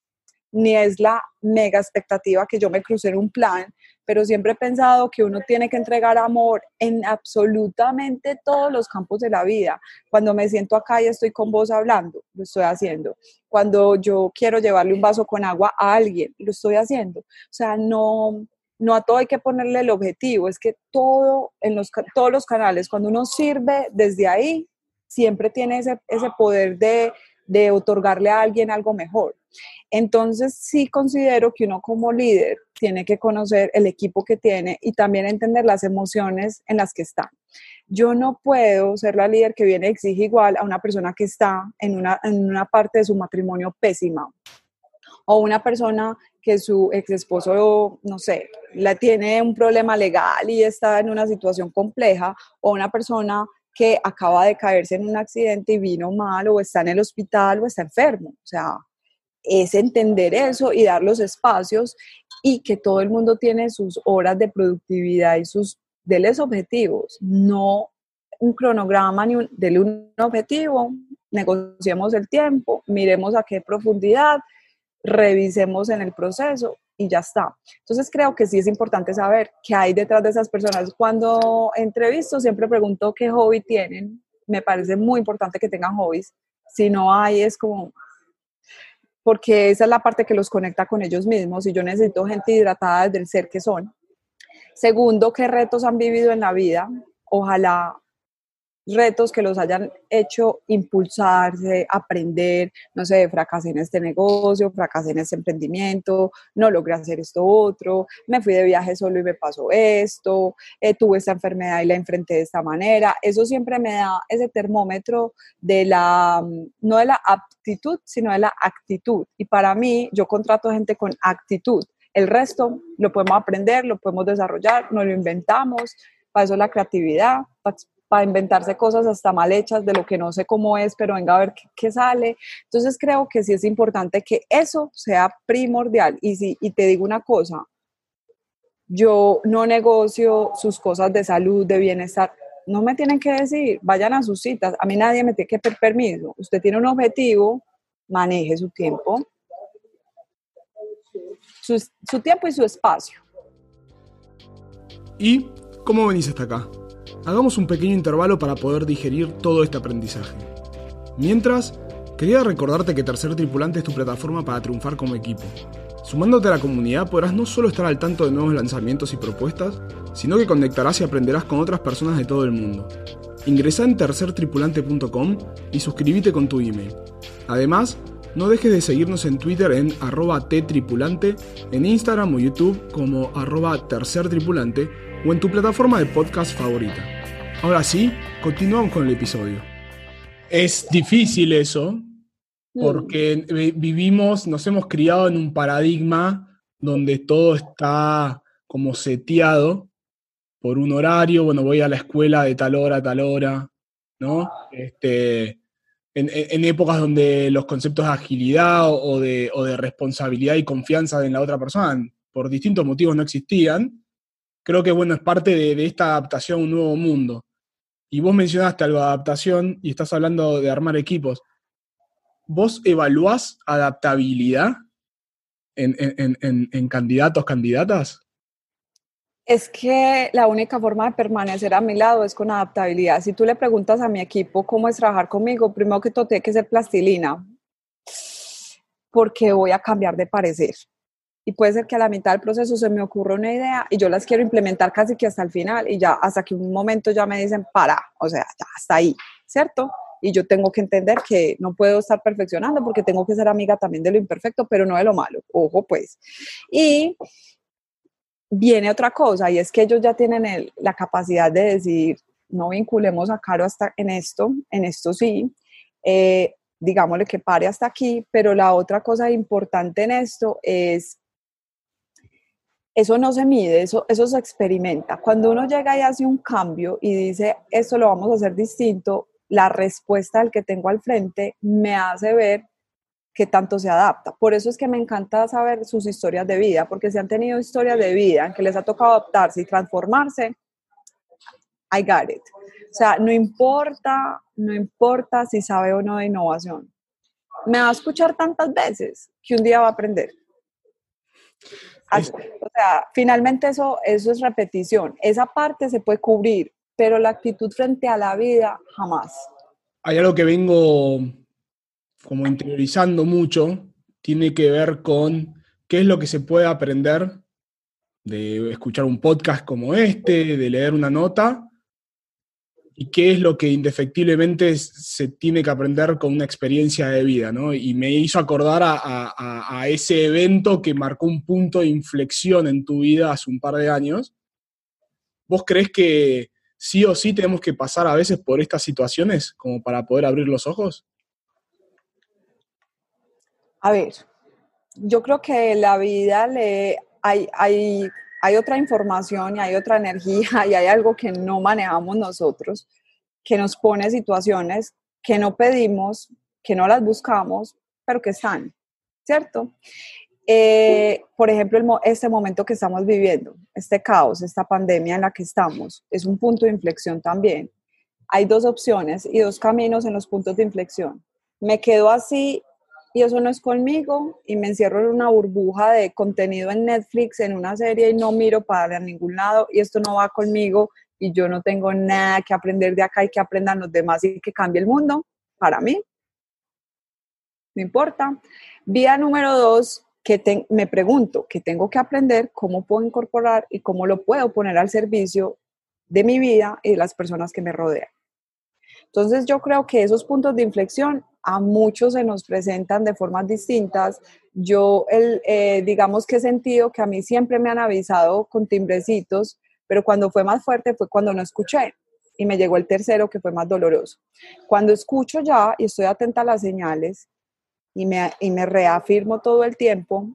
ni es la mega expectativa que yo me crucé en un plan, pero siempre he pensado que uno tiene que entregar amor en absolutamente todos los campos de la vida. Cuando me siento acá y estoy con vos hablando, lo estoy haciendo. Cuando yo quiero llevarle un vaso con agua a alguien, lo estoy haciendo. O sea, no, no a todo hay que ponerle el objetivo, es que todo en los, todos los canales, cuando uno sirve desde ahí, siempre tiene ese, ese poder de, de otorgarle a alguien algo mejor. Entonces, sí considero que uno como líder tiene que conocer el equipo que tiene y también entender las emociones en las que está. Yo no puedo ser la líder que viene y exige igual a una persona que está en una, en una parte de su matrimonio pésima o una persona que su ex esposo, no sé, la tiene un problema legal y está en una situación compleja, o una persona que acaba de caerse en un accidente y vino mal, o está en el hospital, o está enfermo. O sea, es entender eso y dar los espacios y que todo el mundo tiene sus horas de productividad y sus deles objetivos, no un cronograma ni un, dele un objetivo, negociemos el tiempo, miremos a qué profundidad, revisemos en el proceso y ya está. Entonces creo que sí es importante saber qué hay detrás de esas personas. Cuando entrevisto siempre pregunto qué hobby tienen me parece muy importante que tengan hobbies. Si no hay, es como, porque esa es la parte que los conecta con ellos mismos y yo necesito gente hidratada desde el ser que son. Segundo, qué retos han vivido en la vida. Ojalá retos que los hayan hecho impulsarse, aprender, no sé, fracasé en este negocio, fracasé en este emprendimiento, no logré hacer esto otro, me fui de viaje solo y me pasó esto, eh, tuve esta enfermedad y la enfrenté de esta manera. Eso siempre me da ese termómetro de la, no de la aptitud, sino de la actitud. Y para mí, yo contrato gente con actitud. El resto lo podemos aprender, lo podemos desarrollar, no lo inventamos, para eso la creatividad, para inventarse cosas hasta mal hechas de lo que no sé cómo es, pero venga a ver qué, sale. Entonces creo que sí es importante que eso sea primordial. Y, si, y te digo una cosa, yo no negocio sus cosas de salud, de bienestar. No me tienen que decir, vayan a sus citas. A mí nadie me tiene que pedir permiso. Usted tiene un objetivo, maneje su tiempo, su, su tiempo y su espacio. ¿Y cómo venís hasta acá? Hagamos un pequeño intervalo para poder digerir todo este aprendizaje. Mientras, quería recordarte que Tercer Tripulante es tu plataforma para triunfar como equipo. Sumándote a la comunidad podrás no solo estar al tanto de nuevos lanzamientos y propuestas, sino que conectarás y aprenderás con otras personas de todo el mundo. Ingresa en tercertripulante.com y suscríbete con tu email. Además, no dejes de seguirnos en Twitter en arroba ttripulante, en Instagram o YouTube como arroba tercertripulante o en tu plataforma de podcast favorita. Ahora sí, continuamos con el episodio. Es difícil eso, mm. porque vivimos, nos hemos criado en un paradigma donde todo está como seteado por un horario, bueno, voy a la escuela de tal hora a tal hora, ¿no? Este, en, épocas donde los conceptos de agilidad o de, o de responsabilidad y confianza en la otra persona por distintos motivos no existían, creo que bueno, es parte de, esta adaptación a un nuevo mundo. Y vos mencionaste algo de adaptación y estás hablando de armar equipos. ¿Vos evaluás adaptabilidad en, en, en, candidatos, candidatas? Es que la única forma de permanecer a mi lado es con adaptabilidad. Si tú le preguntas a mi equipo cómo es trabajar conmigo, primero que todo tiene que ser plastilina, porque voy a cambiar de parecer y puede ser que a la mitad del proceso se me ocurra una idea y yo las quiero implementar casi que hasta el final y ya hasta que un momento ya me dicen para, o sea, ya hasta ahí, ¿cierto? Y yo tengo que entender que no puedo estar perfeccionando porque tengo que ser amiga también de lo imperfecto, pero no de lo malo, ojo pues. Y viene otra cosa y es que ellos ya tienen la capacidad de decir, no vinculemos a Caro hasta en esto, en esto sí, eh, digámosle que pare hasta aquí, pero la otra cosa importante en esto es eso no se mide, eso, eso se experimenta. Cuando uno llega y hace un cambio y dice, esto lo vamos a hacer distinto, la respuesta del que tengo al frente me hace ver que tanto se adapta. Por eso es que me encanta saber sus historias de vida, porque si han tenido historias de vida en que les ha tocado adaptarse y transformarse, I got it. O sea, no importa, no importa si sabe o no de innovación. Me va a escuchar tantas veces que un día va a aprender. O sea, finalmente eso, eso es repetición. Esa parte se puede cubrir, pero la actitud frente a la vida jamás. Hay algo que vengo como interiorizando mucho, tiene que ver con qué es lo que se puede aprender de escuchar un podcast como este, de leer una nota, y qué es lo que indefectiblemente se tiene que aprender con una experiencia de vida, ¿no? Y me hizo acordar a, ese evento que marcó un punto de inflexión en tu vida hace un par de años. ¿Vos crees que sí o sí tenemos que pasar a veces por estas situaciones como para poder abrir los ojos? A ver, yo creo que la vida le hay, hay hay otra información y hay otra energía y hay algo que no manejamos nosotros, que nos pone situaciones que no pedimos, que no las buscamos, pero que están, ¿cierto? Eh, por ejemplo, este momento que estamos viviendo, este caos, esta pandemia en la que estamos, es un punto de inflexión también. Hay dos opciones y dos caminos en los puntos de inflexión. Me quedo así y eso no es conmigo y me encierro en una burbuja de contenido en Netflix, en una serie y no miro para ningún lado y esto no va conmigo y yo no tengo nada que aprender de acá y que aprendan los demás y que cambie el mundo, para mí, no importa. Vía número dos, que me pregunto, ¿qué tengo que aprender? ¿Cómo puedo incorporar y cómo lo puedo poner al servicio de mi vida y de las personas que me rodean? Entonces yo creo que esos puntos de inflexión a muchos se nos presentan de formas distintas. Yo, el, eh, digamos que he sentido que a mí siempre me han avisado con timbrecitos, pero cuando fue más fuerte fue cuando no escuché y me llegó el tercero que fue más doloroso. Cuando escucho ya y estoy atenta a las señales y me, y me reafirmo todo el tiempo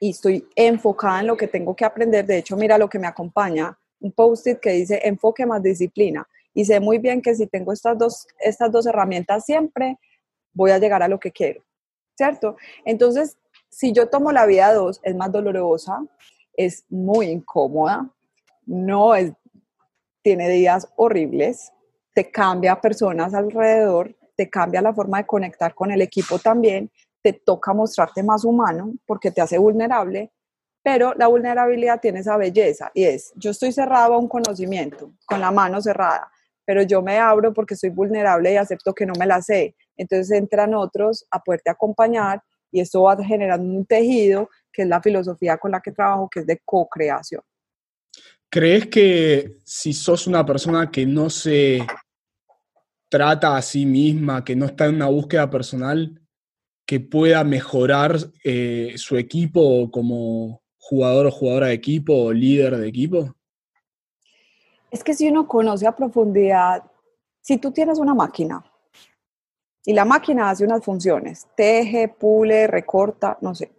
y estoy enfocada en lo que tengo que aprender, de hecho mira lo que me acompaña, un post-it que dice enfoque más disciplina y sé muy bien que si tengo estas dos, estas dos herramientas siempre, voy a llegar a lo que quiero, ¿cierto? Entonces, si yo tomo la vía 2, es más dolorosa, es muy incómoda, no es, tiene días horribles, te cambia personas alrededor, te cambia la forma de conectar con el equipo también, te toca mostrarte más humano porque te hace vulnerable, pero la vulnerabilidad tiene esa belleza y es, yo estoy cerrado a un conocimiento, con la mano cerrada, pero yo me abro porque soy vulnerable y acepto que no me la sé. Entonces entran otros a poderte acompañar y esto va generando un tejido que es la filosofía con la que trabajo, que es de co-creación. ¿Crees que si sos una persona que no se trata a sí misma, que no está en una búsqueda personal, que pueda mejorar eh, su equipo como jugador o jugadora de equipo o líder de equipo? Es que si uno conoce a profundidad, si tú tienes una máquina y la máquina hace unas funciones, teje, pule, recorta, no sé,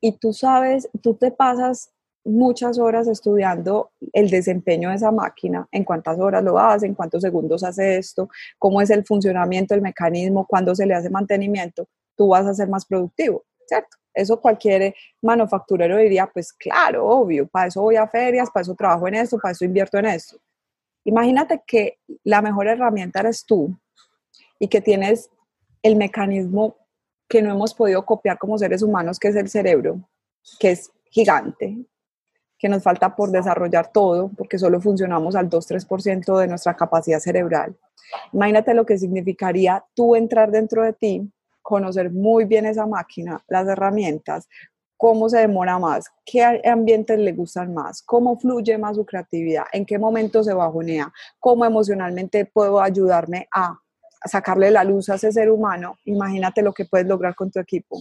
y tú sabes, tú te pasas muchas horas estudiando el desempeño de esa máquina, en cuántas horas lo hace, en cuántos segundos hace esto, cómo es el funcionamiento, el mecanismo, cuándo se le hace mantenimiento, tú vas a ser más productivo, ¿cierto? Eso cualquier manufacturero diría, pues claro, obvio, para eso voy a ferias, para eso trabajo en esto, para eso invierto en esto. Imagínate que la mejor herramienta eres tú y que tienes el mecanismo que no hemos podido copiar como seres humanos, que es el cerebro, que es gigante, que nos falta por desarrollar todo, porque solo funcionamos al 2-3% de nuestra capacidad cerebral. Imagínate lo que significaría tú entrar dentro de ti conocer muy bien esa máquina, las herramientas, cómo se demora más, qué ambientes le gustan más, cómo fluye más su creatividad, en qué momento se bajonea, cómo emocionalmente puedo ayudarme a sacarle la luz a ese ser humano, imagínate lo que puedes lograr con tu equipo.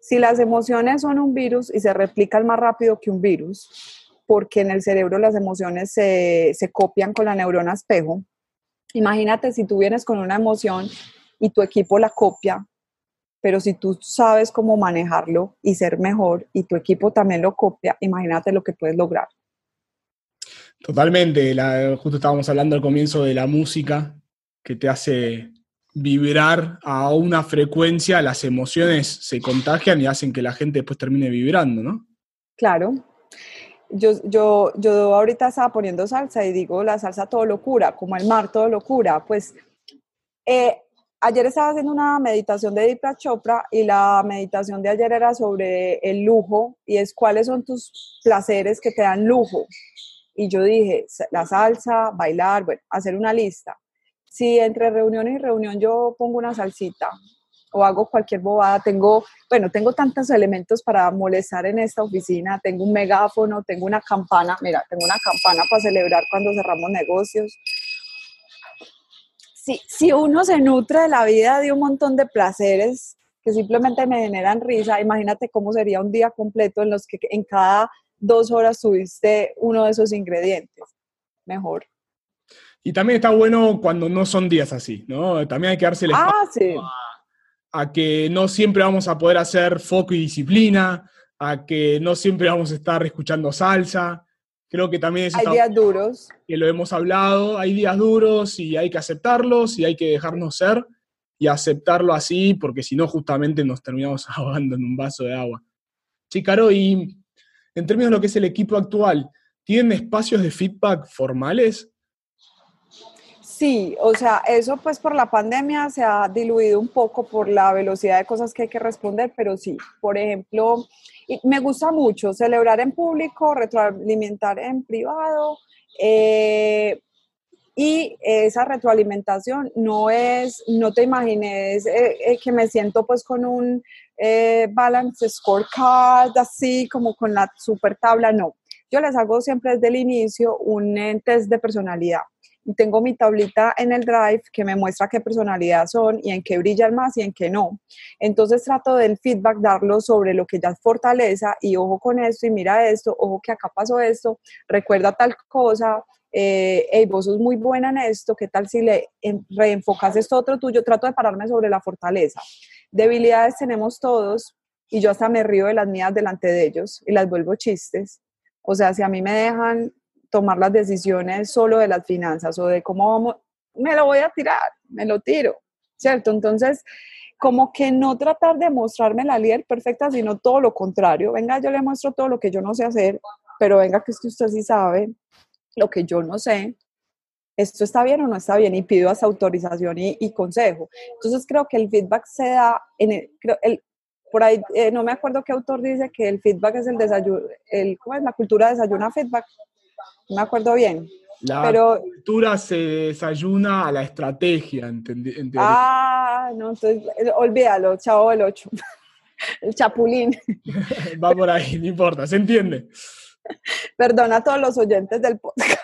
Si las emociones son un virus y se replican más rápido que un virus, porque en el cerebro las emociones se, se copian con la neurona espejo, imagínate si tú vienes con una emoción y tu equipo la copia, pero si tú sabes cómo manejarlo y ser mejor y tu equipo también lo copia, imagínate lo que puedes lograr. Totalmente, justo estábamos hablando al comienzo de la música que te hace vibrar a una frecuencia, las emociones se contagian y hacen que la gente después termine vibrando, ¿no? Claro. Yo, yo, yo ahorita estaba poniendo salsa y digo la salsa todo locura, como el mar todo locura, pues eh, ayer estaba haciendo una meditación de Deepak Chopra y la meditación de ayer era sobre el lujo y es cuáles son tus placeres que te dan lujo. Y yo dije, la salsa, bailar, bueno, hacer una lista. Si entre reunión y reunión yo pongo una salsita o hago cualquier bobada, tengo, bueno, tengo tantos elementos para molestar en esta oficina, tengo un megáfono, tengo una campana, mira, tengo una campana para celebrar cuando cerramos negocios, si, uno se nutre de la vida de un montón de placeres que simplemente me generan risa, imagínate cómo sería un día completo en los que en cada dos horas tuviste uno de esos ingredientes. Mejor. Y también está bueno cuando no son días así, ¿no? También hay que darse el ah, a, que no siempre vamos a poder hacer foco y disciplina, a que no siempre vamos a estar escuchando salsa, Creo que también es... Hay días duros. Que lo hemos hablado, hay días duros y hay que aceptarlos y hay que dejarnos ser y aceptarlo así, porque si no, justamente nos terminamos ahogando en un vaso de agua. Chicaro, y en términos de lo que es el equipo actual, ¿tienen espacios de feedback formales? Sí, o sea, eso pues por la pandemia se ha diluido un poco por la velocidad de cosas que hay que responder, pero sí, por ejemplo, me gusta mucho celebrar en público, retroalimentar en privado Eh, y esa retroalimentación no es, no te imagines eh, eh, que me siento pues con un balance scorecard así como con la super tabla, no. Yo les hago siempre desde el inicio un test de personalidad tengo mi tablita en el Drive que me muestra qué personalidad son y en qué brillan más y en qué no. Entonces trato del feedback darlo sobre lo que ya es fortaleza y ojo con esto y mira esto, ojo que acá pasó esto, recuerda tal cosa, eh, hey, vos sos muy buena en esto, ¿qué tal si le reenfocas esto otro tuyo? Trato de pararme sobre la fortaleza. Debilidades tenemos todos y yo hasta me río de las mías delante de ellos y las vuelvo chistes. O sea, si a mí me dejan tomar las decisiones solo de las finanzas o de cómo vamos, me lo voy a tirar, me lo tiro, ¿cierto? Entonces, como que no tratar de mostrarme la líder perfecta, sino todo lo contrario. Venga, yo le muestro todo lo que yo no sé hacer, pero venga, que es que usted sí sabe lo que yo no sé. ¿Esto está bien o no está bien? Y pido esa autorización y, consejo. Entonces, creo que el feedback se da en el, por ahí, eh, no me acuerdo qué autor dice que el feedback es el desayuno, el, ¿cómo es? La cultura desayuna feedback no me acuerdo bien. La pero, cultura se desayuna a la estrategia, entendí. ah, no, entonces eh, olvídalo, chavo el 8. el chapulín. Va por ahí, no importa, se entiende. Perdona a todos los oyentes del podcast.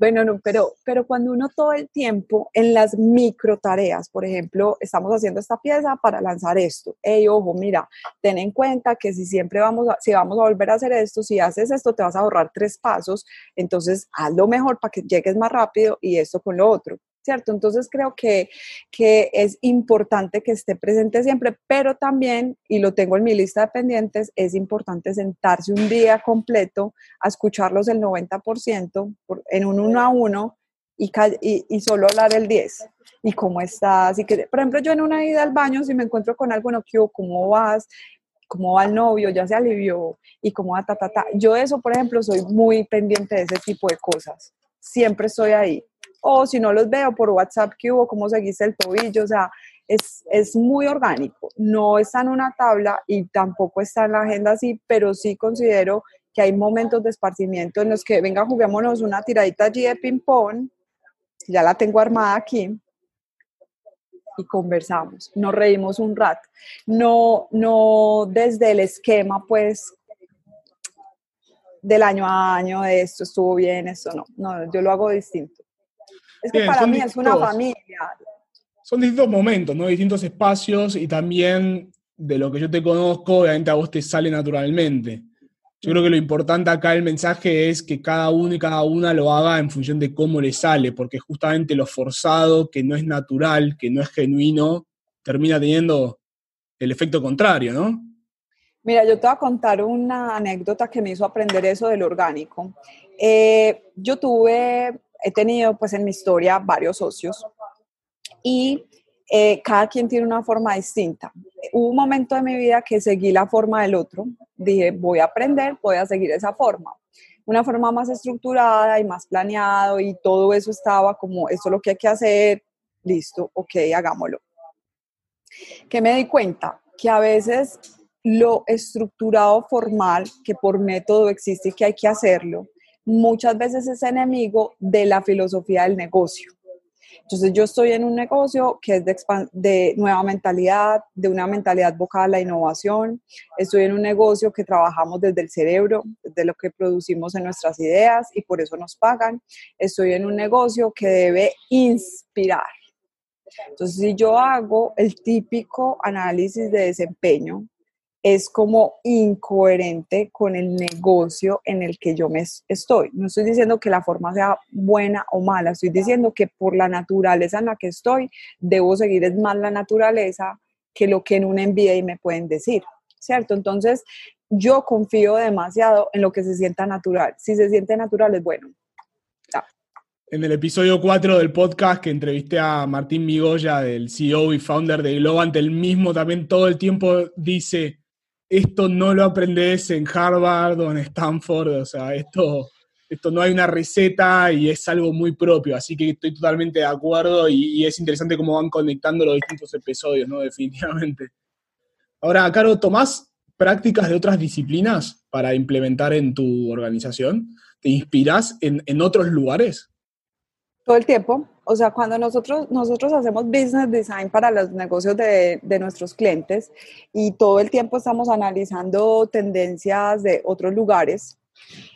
Bueno, no, pero, pero cuando uno todo el tiempo en las micro tareas, por ejemplo, estamos haciendo esta pieza para lanzar esto. Ey, ojo, mira, ten en cuenta que si siempre vamos a, si vamos a volver a hacer esto, si haces esto, te vas a ahorrar tres pasos. Entonces, haz lo mejor para que llegues más rápido y esto con lo otro. ¿Cierto? Entonces creo que, que es importante que esté presente siempre, pero también, y lo tengo en mi lista de pendientes, es importante sentarse un día completo a escucharlos el 90% en un uno a uno y, y, solo hablar el 10. ¿Y cómo estás? Y que, por ejemplo, yo en una ida al baño, si me encuentro con algo, no, ¿cómo vas? ¿Cómo va el novio? ¿Ya se alivió? ¿Y cómo va ta, ta, ta? Yo eso, por ejemplo, soy muy pendiente de ese tipo de cosas. Siempre estoy ahí o si no los veo por WhatsApp que hubo, cómo seguiste el tobillo, o sea, es, es, muy orgánico, no está en una tabla y tampoco está en la agenda así, pero sí considero que hay momentos de esparcimiento en los que, venga, juguémonos una tiradita allí de ping-pong, ya la tengo armada aquí, y conversamos, nos reímos un rato, no, no desde el esquema, pues, del año a año, de esto estuvo bien, esto no, no, yo lo hago distinto. Es que para mí es una familia. Son distintos momentos, ¿no? Distintos espacios y también de lo que yo te conozco, obviamente a vos te sale naturalmente. Yo creo que lo importante acá el mensaje es que cada uno y cada una lo haga en función de cómo le sale, porque justamente lo forzado, que no es natural, que no es genuino, termina teniendo el efecto contrario, ¿no? Mira, yo te voy a contar una anécdota que me hizo aprender eso del orgánico. Eh, yo tuve he tenido pues en mi historia varios socios y eh, cada quien tiene una forma distinta. Hubo un momento de mi vida que seguí la forma del otro, dije voy a aprender, voy a seguir esa forma. Una forma más estructurada y más planeado y todo eso estaba como, esto es lo que hay que hacer, listo, ok, hagámoslo. Que me di cuenta que a veces lo estructurado formal, que por método existe y que hay que hacerlo, muchas veces es enemigo de la filosofía del negocio. Entonces yo estoy en un negocio que es de, de, nueva mentalidad, de una mentalidad vocada a la innovación. Estoy en un negocio que trabajamos desde el cerebro, desde lo que producimos en nuestras ideas y por eso nos pagan. Estoy en un negocio que debe inspirar. Entonces si yo hago el típico análisis de desempeño, es como incoherente con el negocio en el que yo me estoy. No estoy diciendo que la forma sea buena o mala, estoy diciendo que por la naturaleza en la que estoy, debo seguir es más la naturaleza que lo que en un y me pueden decir, ¿cierto? Entonces, yo confío demasiado en lo que se sienta natural. Si se siente natural, es bueno. En el episodio 4 del podcast que entrevisté a Martín Migoya, del CEO y founder de Globant, el mismo también todo el tiempo dice, esto no lo aprendes en Harvard o en Stanford, o sea, esto, esto no hay una receta y es algo muy propio, así que estoy totalmente de acuerdo y, es interesante cómo van conectando los distintos episodios, ¿no? Definitivamente. Ahora, Caro, ¿tomás prácticas de otras disciplinas para implementar en tu organización? ¿Te inspiras en, en otros lugares? Todo el tiempo. O sea, cuando nosotros, nosotros hacemos business design para los negocios de, de, nuestros clientes y todo el tiempo estamos analizando tendencias de otros lugares.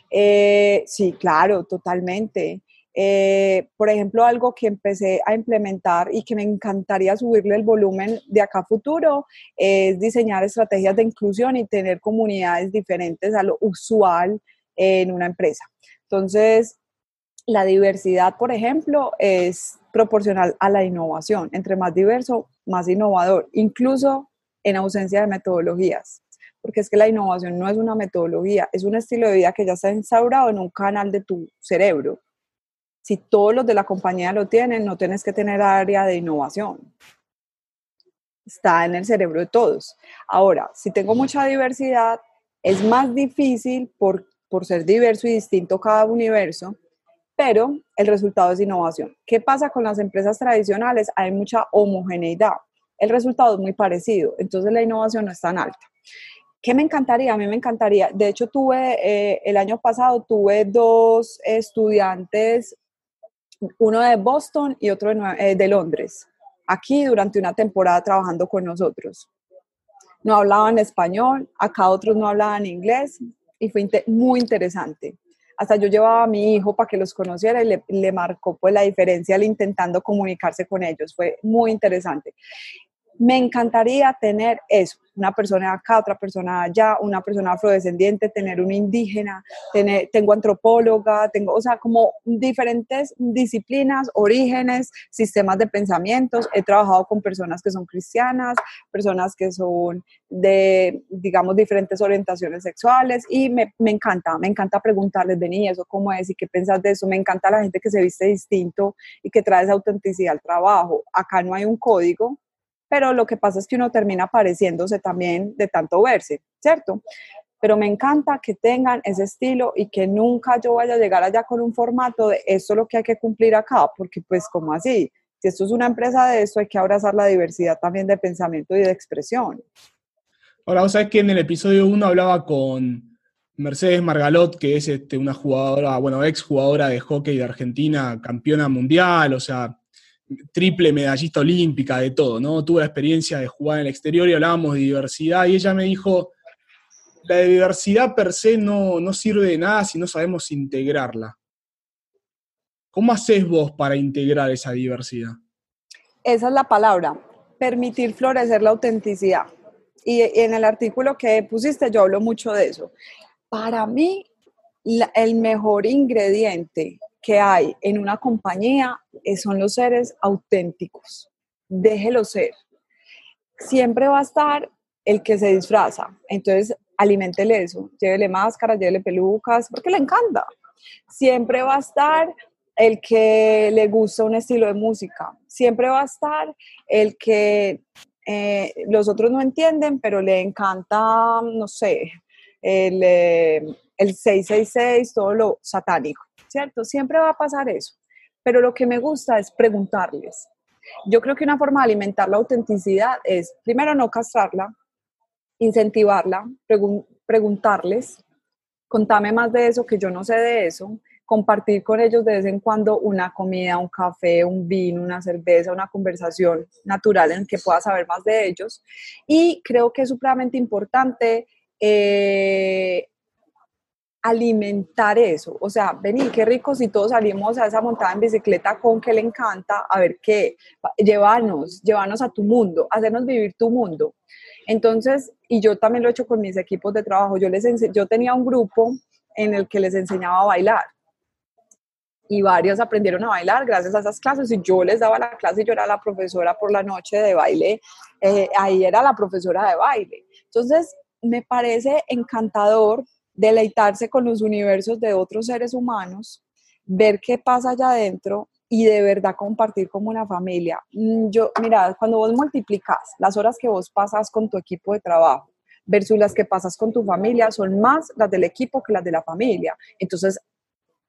Eh, sí, claro, totalmente. Eh, por ejemplo, algo que empecé a implementar y que me encantaría subirle el volumen de acá a futuro es diseñar estrategias de inclusión y tener comunidades diferentes a lo usual en una empresa. Entonces, la diversidad, por ejemplo, es proporcional a la innovación. Entre más diverso, más innovador, incluso en ausencia de metodologías. Porque es que la innovación no es una metodología, es un estilo de vida que ya está instaurado en un canal de tu cerebro. Si todos los de la compañía lo tienen, no tienes que tener área de innovación. Está en el cerebro de todos. Ahora, si tengo mucha diversidad, es más difícil por, por ser diverso y distinto cada universo, pero el resultado es innovación. ¿Qué pasa con las empresas tradicionales? Hay mucha homogeneidad. El resultado es muy parecido, entonces la innovación no es tan alta. ¿Qué me encantaría? A mí me encantaría. De hecho, tuve eh, el año pasado, tuve dos estudiantes, uno de Boston y otro de, eh, de Londres, aquí durante una temporada trabajando con nosotros. No hablaban español, acá otros no hablaban inglés y fue muy interesante hasta yo llevaba a mi hijo para que los conociera y le, marcó pues la diferencia al intentando comunicarse con ellos. Fue muy interesante. Me encantaría tener eso, una persona acá, otra persona allá, una persona afrodescendiente, tener un indígena, tener, tengo antropóloga, tengo, o sea, como diferentes disciplinas, orígenes, sistemas de pensamientos. He trabajado con personas que son cristianas, personas que son de, digamos, diferentes orientaciones sexuales y me, me encanta, me encanta preguntarles, vení, ¿eso cómo es? ¿Y qué piensas de eso? Me encanta la gente que se viste distinto y que trae esa autenticidad al trabajo. Acá no hay un código, pero lo que pasa es que uno termina pareciéndose también de tanto verse, ¿cierto? Pero me encanta que tengan ese estilo y que nunca yo vaya a llegar allá con un formato de esto es lo que hay que cumplir acá, porque pues como así, si esto es una empresa de esto, hay que abrazar la diversidad también de pensamiento y de expresión. Ahora, vos sabés que en el episodio 1 hablaba con Mercedes Margalot, que es este, una jugadora, bueno, ex jugadora de hockey de Argentina, campeona mundial, o sea, triple medallista olímpica, de todo, ¿no? Tuve experiencia de jugar en el exterior y hablábamos de diversidad y ella me dijo, la diversidad per se no, no sirve de nada si no sabemos integrarla. ¿Cómo haces vos para integrar esa diversidad? Esa es la palabra, permitir florecer la autenticidad. Y, en el artículo que pusiste yo hablo mucho de eso. Para mí, el mejor ingrediente que hay en una compañía eh, son los seres auténticos. Déjelo ser. Siempre va a estar el que se disfraza. Entonces, aliméntele eso. Llévele máscaras, llévele pelucas, porque le encanta. Siempre va a estar el que le gusta un estilo de música. Siempre va a estar el que eh, los otros no entienden, pero le encanta, no sé, el, eh, el 666, todo lo satánico. ¿Cierto? Siempre va a pasar eso. Pero lo que me gusta es preguntarles. Yo creo que una forma de alimentar la autenticidad es, primero, no castrarla, incentivarla, preguntarles, contame más de eso, que yo no sé de eso, compartir con ellos de vez en cuando una comida, un café, un vino, una cerveza, una conversación natural en que pueda saber más de ellos. Y creo que es supremamente importante eh, alimentar eso. O sea, vení, qué rico si todos salimos a esa montada en bicicleta con que le encanta, a ver qué, llévanos, llévanos a tu mundo, hacernos vivir tu mundo. Entonces, y yo también lo he hecho con mis equipos de trabajo, yo, les yo tenía un grupo en el que les enseñaba a bailar y varios aprendieron a bailar gracias a esas clases y yo les daba la clase y yo era la profesora por la noche de baile, eh, ahí era la profesora de baile. Entonces, me parece encantador deleitarse con los universos de otros seres humanos, ver qué pasa allá adentro y de verdad compartir como una familia. Mm, yo, mira, cuando vos multiplicas las horas que vos pasas con tu equipo de trabajo versus las que pasas con tu familia, son más las del equipo que las de la familia. Entonces,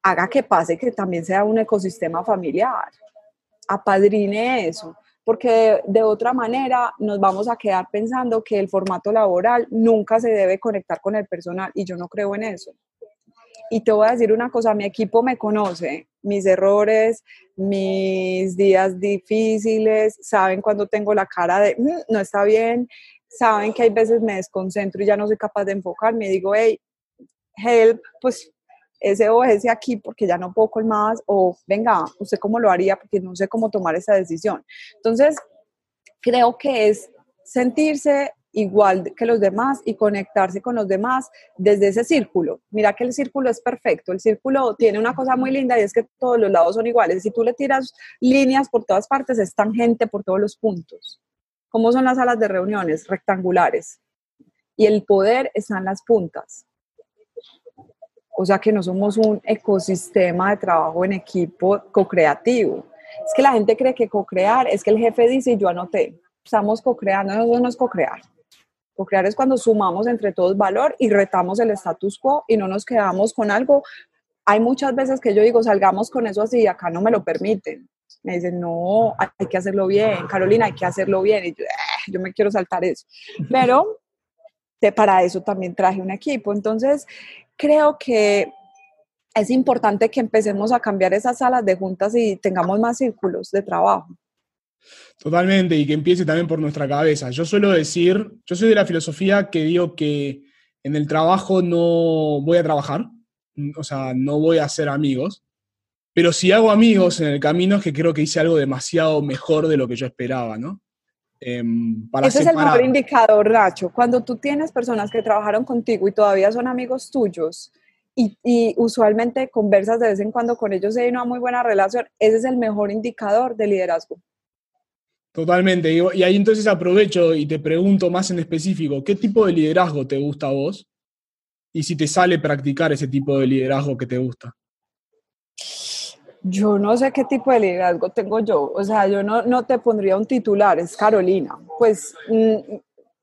haga que pase que también sea un ecosistema familiar. Apadrine eso porque de otra manera nos vamos a quedar pensando que el formato laboral nunca se debe conectar con el personal y yo no creo en eso. Y te voy a decir una cosa, mi equipo me conoce, mis errores, mis días difíciles, saben cuando tengo la cara de mm, no está bien, saben que hay veces me desconcentro y ya no soy capaz de enfocarme digo, hey, help, pues ese o ese aquí porque ya no puedo con más o venga, usted cómo lo haría porque no sé cómo tomar esa decisión. Entonces, creo que es sentirse igual que los demás y conectarse con los demás desde ese círculo. Mira que el círculo es perfecto, el círculo tiene una cosa muy linda y es que todos los lados son iguales. Si tú le tiras líneas por todas partes, es tangente por todos los puntos. ¿Cómo son las salas de reuniones? Rectangulares. Y el poder está en las puntas. O sea que no somos un ecosistema de trabajo en equipo co-creativo. Es que la gente cree que co-crear es que el jefe dice y yo anoté. Estamos co-creando, eso no es co-crear. Co-crear es cuando sumamos entre todos valor y retamos el status quo y no nos quedamos con algo. Hay muchas veces que yo digo, salgamos con eso así, acá no me lo permiten. Me dicen, no, hay que hacerlo bien, Carolina, hay que hacerlo bien. Y yo, eh, yo me quiero saltar eso. Pero para eso también traje un equipo. Entonces, creo que es importante que empecemos a cambiar esas salas de juntas y tengamos más círculos de trabajo. Totalmente, y que empiece también por nuestra cabeza. Yo suelo decir, yo soy de la filosofía que digo que en el trabajo no voy a trabajar, o sea, no voy a hacer amigos, pero si hago amigos en el camino es que creo que hice algo demasiado mejor de lo que yo esperaba, ¿no? Em, Ese es el mejor indicador, Nacho. Cuando tú tienes personas que trabajaron contigo y todavía son amigos tuyos y, usualmente conversas de vez en cuando con ellos y hay una muy buena relación, ese es el mejor indicador de liderazgo. Totalmente. Y, y ahí entonces aprovecho y te pregunto más en específico, ¿qué tipo de liderazgo te gusta a vos? Y si te sale practicar ese tipo de liderazgo que te gusta. Yo no sé qué tipo de liderazgo tengo yo, o sea, yo no, no te pondría un titular, es Carolina. Pues mm,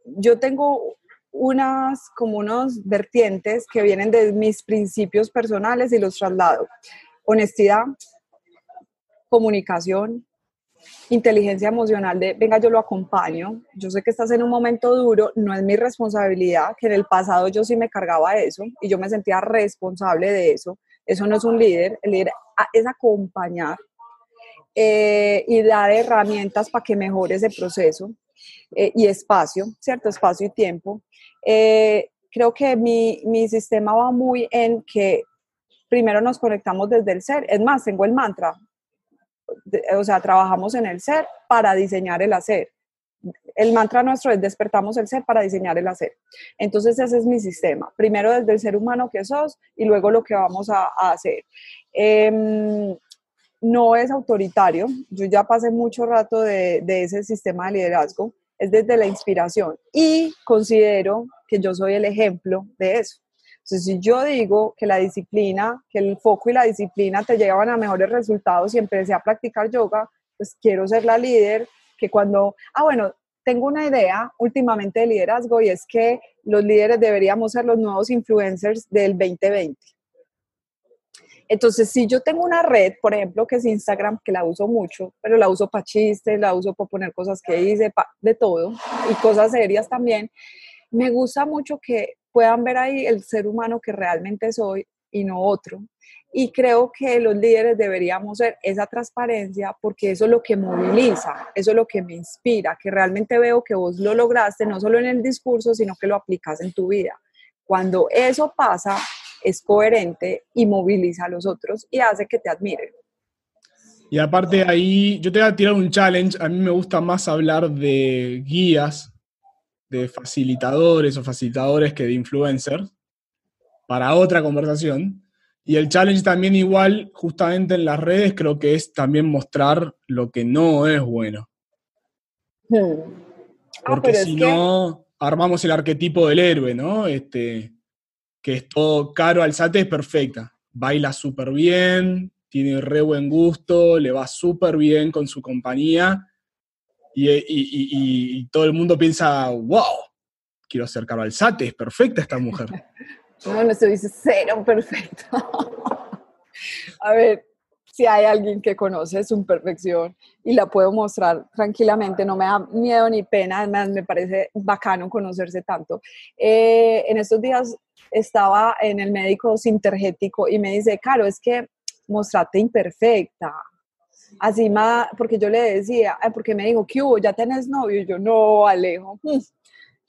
yo tengo unas como unos vertientes que vienen de mis principios personales y los traslado. Honestidad, comunicación, inteligencia emocional de, venga, yo lo acompaño, yo sé que estás en un momento duro, no es mi responsabilidad, que en el pasado yo sí me cargaba eso y yo me sentía responsable de eso, eso no es un líder, el líder es acompañar eh, y dar herramientas para que mejore ese proceso eh, y espacio, ¿cierto? Espacio y tiempo. Eh, creo que mi, mi sistema va muy en que primero nos conectamos desde el ser. Es más, tengo el mantra, o sea, trabajamos en el ser para diseñar el hacer. El mantra nuestro es despertamos el ser para diseñar el hacer. Entonces ese es mi sistema. Primero desde el ser humano que sos y luego lo que vamos a, hacer. Em, no es autoritario. Yo ya pasé mucho rato de, de ese sistema de liderazgo. Es desde la inspiración y considero que yo soy el ejemplo de eso. Entonces, si yo digo que la disciplina, que el foco y la disciplina te llevan a mejores resultados y empecé a practicar yoga, pues quiero ser la líder que cuando, ah, bueno, tengo una idea últimamente de liderazgo y es que los líderes deberíamos ser los nuevos influencers del 2020. Entonces, si yo tengo una red, por ejemplo, que es Instagram, que la uso mucho, pero la uso para chistes, la uso para poner cosas que hice, de todo, y cosas serias también, me gusta mucho que puedan ver ahí el ser humano que realmente soy y no otro. Y creo que los líderes deberíamos ser esa transparencia porque eso es lo que moviliza, eso es lo que me inspira, que realmente veo que vos lo lograste no solo en el discurso, sino que lo aplicas en tu vida. Cuando eso pasa, es coherente y moviliza a los otros y hace que te admiren. Y aparte ahí, yo te voy a tirar un challenge, a mí me gusta más hablar de guías de facilitadores o facilitadores que de influencers para otra conversación. Y el challenge también igual, justamente en las redes, creo que es también mostrar lo que no es bueno. Hmm. Ah, Porque si no, armamos el arquetipo del héroe, ¿no? Este, que es todo caro, alzate es perfecta. Baila súper bien, tiene re buen gusto, le va súper bien con su compañía y, todo el mundo piensa, wow, quiero ser Caro Alzate, es perfecta esta mujer. Bueno, se dice cero perfecto. A ver, si hay alguien que conoce su perfección y la puedo mostrar tranquilamente, no me da miedo ni pena, además me parece bacano conocerse tanto. Eh, en estos días estaba en el médico sintergético y me dice, Caro, es que mostrate imperfecta. Así más, porque yo le decía, porque me dijo, ¿qué hubo? ¿Ya tenés novio? Y yo, no, Alejo.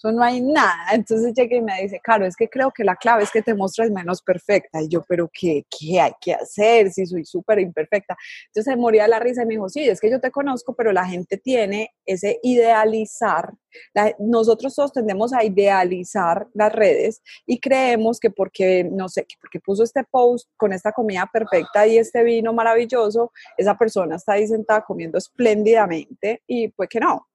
Eso no hay nada. Entonces llega y me dice, claro, es que creo que la clave es que te muestres menos perfecta. Y yo, pero ¿qué, qué hay que hacer si soy súper imperfecta? Entonces se moría la risa y me dijo, sí, es que yo te conozco, pero la gente tiene ese idealizar. nosotros todos tendemos a idealizar las redes y creemos que porque, no sé, que porque puso este post con esta comida perfecta y este vino maravilloso, esa persona está ahí sentada comiendo espléndidamente y pues que no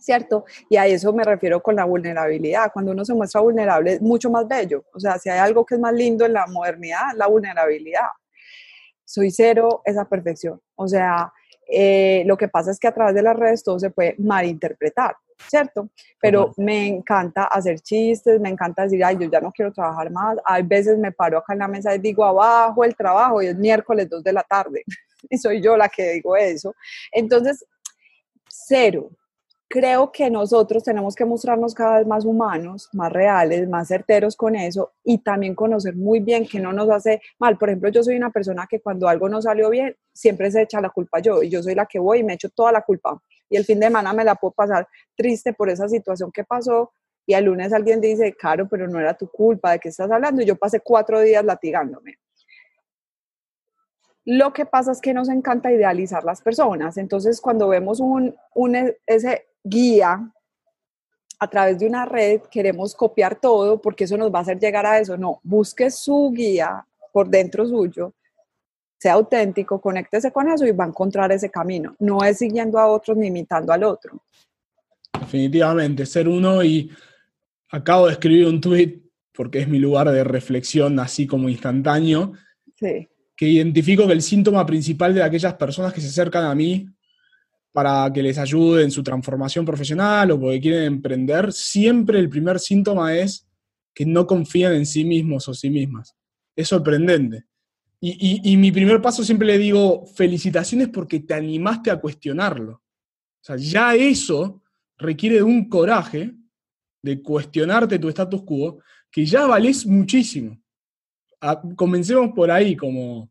¿cierto? Y a eso me refiero con la vulnerabilidad. Cuando uno se muestra vulnerable es mucho más bello. O sea, si hay algo que es más lindo en la modernidad, la vulnerabilidad. Soy cero esa perfección. O sea, eh, lo que pasa es que a través de las redes todo se puede malinterpretar, ¿cierto? Pero me encanta hacer chistes, me encanta decir, ay, yo ya no quiero trabajar más. Hay veces me paro acá en la mesa y digo, abajo el trabajo y es miércoles 2 de la tarde. y soy yo la que digo eso. Entonces, cero, creo que nosotros tenemos que mostrarnos cada vez más humanos, más reales, más certeros con eso y también conocer muy bien que no nos hace mal. Por ejemplo, yo soy una persona que cuando algo no salió bien, siempre se echa la culpa yo y yo soy la que voy y me echo toda la culpa. Y el fin de semana me la puedo pasar triste por esa situación que pasó y el lunes alguien dice, Caro, pero no era tu culpa, ¿de qué estás hablando? Y yo pasé cuatro días latigándome. Lo que pasa es que nos encanta idealizar las personas. Entonces, cuando vemos un, un ese guía a través de una red, queremos copiar todo porque eso nos va a hacer llegar a eso. No, busque su guía por dentro suyo, sea auténtico, conéctese con eso y va a encontrar ese camino. No es siguiendo a otros ni imitando al otro. Definitivamente, ser uno y acabo de escribir un tweet porque es mi lugar de reflexión así como instantáneo, que identifico que el síntoma principal de aquellas personas que se acercan a mí para que les ayude en su transformación profesional o porque quieren emprender, siempre el primer síntoma es que no confían en sí mismos o sí mismas. Es sorprendente. Y, mi primer paso siempre le digo, felicitaciones porque te animaste a cuestionarlo. O sea, ya eso requiere de un coraje de cuestionarte tu status quo, que ya valés muchísimo. Comencemos por ahí, como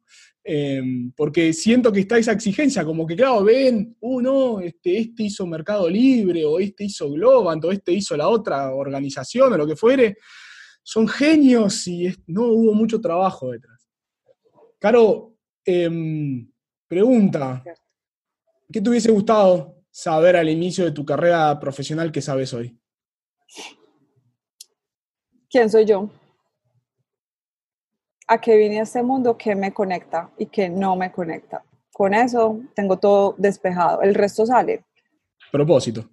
Em, porque siento que está esa exigencia, como que, claro, ven, uno, uh, este, este hizo Mercado Libre, o este hizo Globant, o este hizo la otra organización, o lo que fuere, son genios y no hubo mucho trabajo detrás. Caro, em, pregunta, ¿qué te hubiese gustado saber al inicio de tu carrera profesional que sabes hoy? ¿Quién soy yo? A qué vine a este mundo, qué me conecta y qué no me conecta. Con eso tengo todo despejado. El resto sale. Propósito.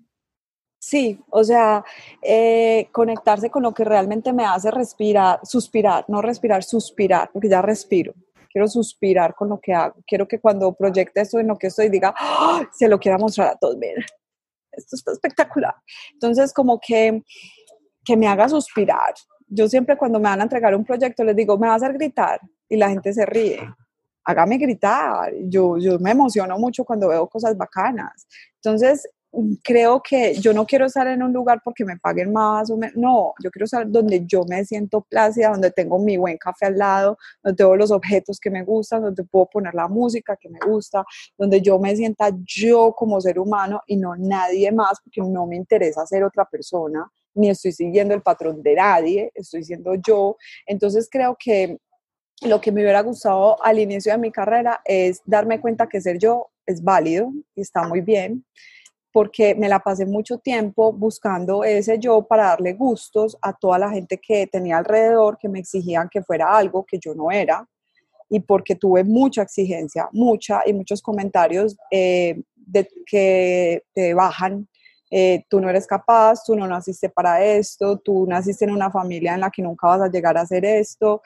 Sí, o sea, eh, conectarse con lo que realmente me hace respirar, suspirar, no respirar, suspirar, porque ya respiro. Quiero suspirar con lo que hago. Quiero que cuando proyecte esto en lo que estoy diga, se lo quiera mostrar a todos. Miren, esto está espectacular. Entonces, como que, que me haga suspirar, yo siempre cuando me van a entregar un proyecto les digo, me vas a hacer gritar y la gente se ríe. Hágame gritar. Yo, yo me emociono mucho cuando veo cosas bacanas. Entonces, creo que yo no quiero estar en un lugar porque me paguen más o menos. No, yo quiero estar donde yo me siento plácida, donde tengo mi buen café al lado, donde tengo los objetos que me gustan, donde puedo poner la música que me gusta, donde yo me sienta yo como ser humano y no nadie más, porque no me interesa ser otra persona ni estoy siguiendo el patrón de nadie, estoy siendo yo. Entonces creo que lo que me hubiera gustado al inicio de mi carrera es darme cuenta que ser yo es válido y está muy bien, porque me la pasé mucho tiempo buscando ese yo para darle gustos a toda la gente que tenía alrededor, que me exigían que fuera algo que yo no era, y porque tuve mucha exigencia, mucha, y muchos comentarios eh, de, que te bajan eh, tú no eres capaz, tú no naciste para esto, tú naciste en una familia en la que nunca vas a llegar a hacer esto.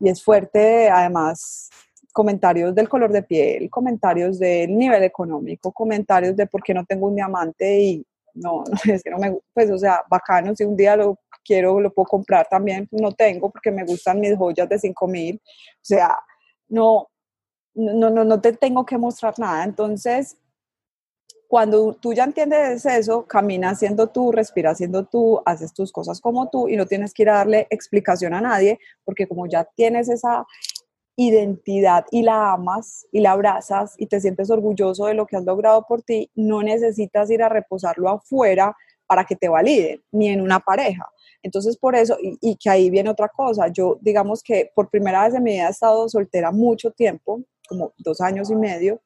Y es fuerte, además, comentarios del color de piel, comentarios del nivel económico, comentarios de por qué no tengo un diamante y no, no es que no me, pues o sea, bacano, si un día lo quiero, lo puedo comprar también, no tengo porque me gustan mis joyas de 5 mil, o sea, no, no, no, no te tengo que mostrar nada. Entonces, cuando tú ya entiendes eso, caminas siendo tú, respiras siendo tú, haces tus cosas como tú y no tienes que ir a darle explicación a nadie, porque como ya tienes esa identidad y la amas y la abrazas y te sientes orgulloso de lo que has logrado por ti, no necesitas ir a reposarlo afuera para que te validen, ni en una pareja. Entonces, por eso, y, y, que ahí viene otra cosa, yo digamos que por primera vez en mi vida he estado soltera mucho tiempo, como dos años y medio,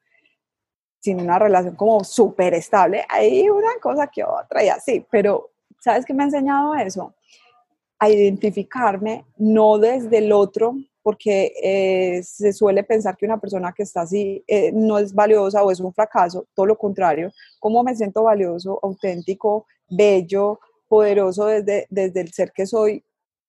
sin una relación como súper estable, hay una cosa que otra y así, pero ¿sabes qué me ha enseñado eso? A identificarme no desde el otro, porque eh, se suele pensar que una persona que está así eh, no es valiosa o es un fracaso, todo lo contrario, cómo me siento valioso, auténtico, bello, poderoso desde, desde el ser que soy,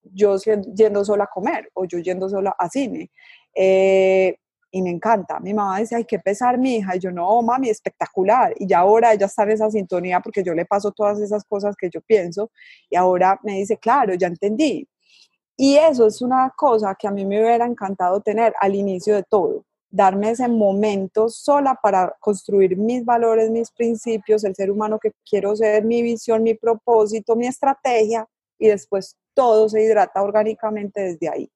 yo yendo sola a comer o yo yendo sola a cine. Eh, y me encanta. Mi mamá dice, ay, qué pesar mi hija. Y yo, no, mami, espectacular. Y ya ahora ella está en esa sintonía porque yo le paso todas esas cosas que yo pienso. Y ahora me dice, claro, ya entendí. Y eso es una cosa que a mí me hubiera encantado tener al inicio de todo. Darme ese momento sola para construir mis valores, mis principios, el ser humano que quiero ser, mi visión, mi propósito, mi estrategia. Y después todo se hidrata orgánicamente desde ahí.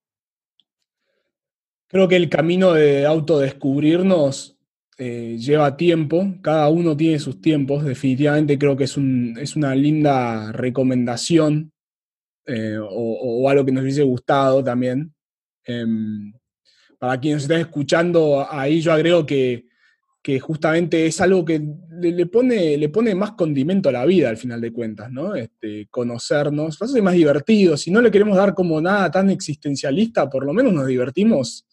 Creo que el camino de autodescubrirnos eh, lleva tiempo, cada uno tiene sus tiempos, definitivamente creo que es, un, es una linda recomendación eh, o, algo que nos hubiese gustado también. Em, para quienes están escuchando, ahí yo agrego que, justamente es algo que le, pone, le pone más condimento a la vida al final de cuentas, ¿no? Este, conocernos, lo hace más divertido. Si no le queremos dar como nada tan existencialista, por lo menos nos divertimos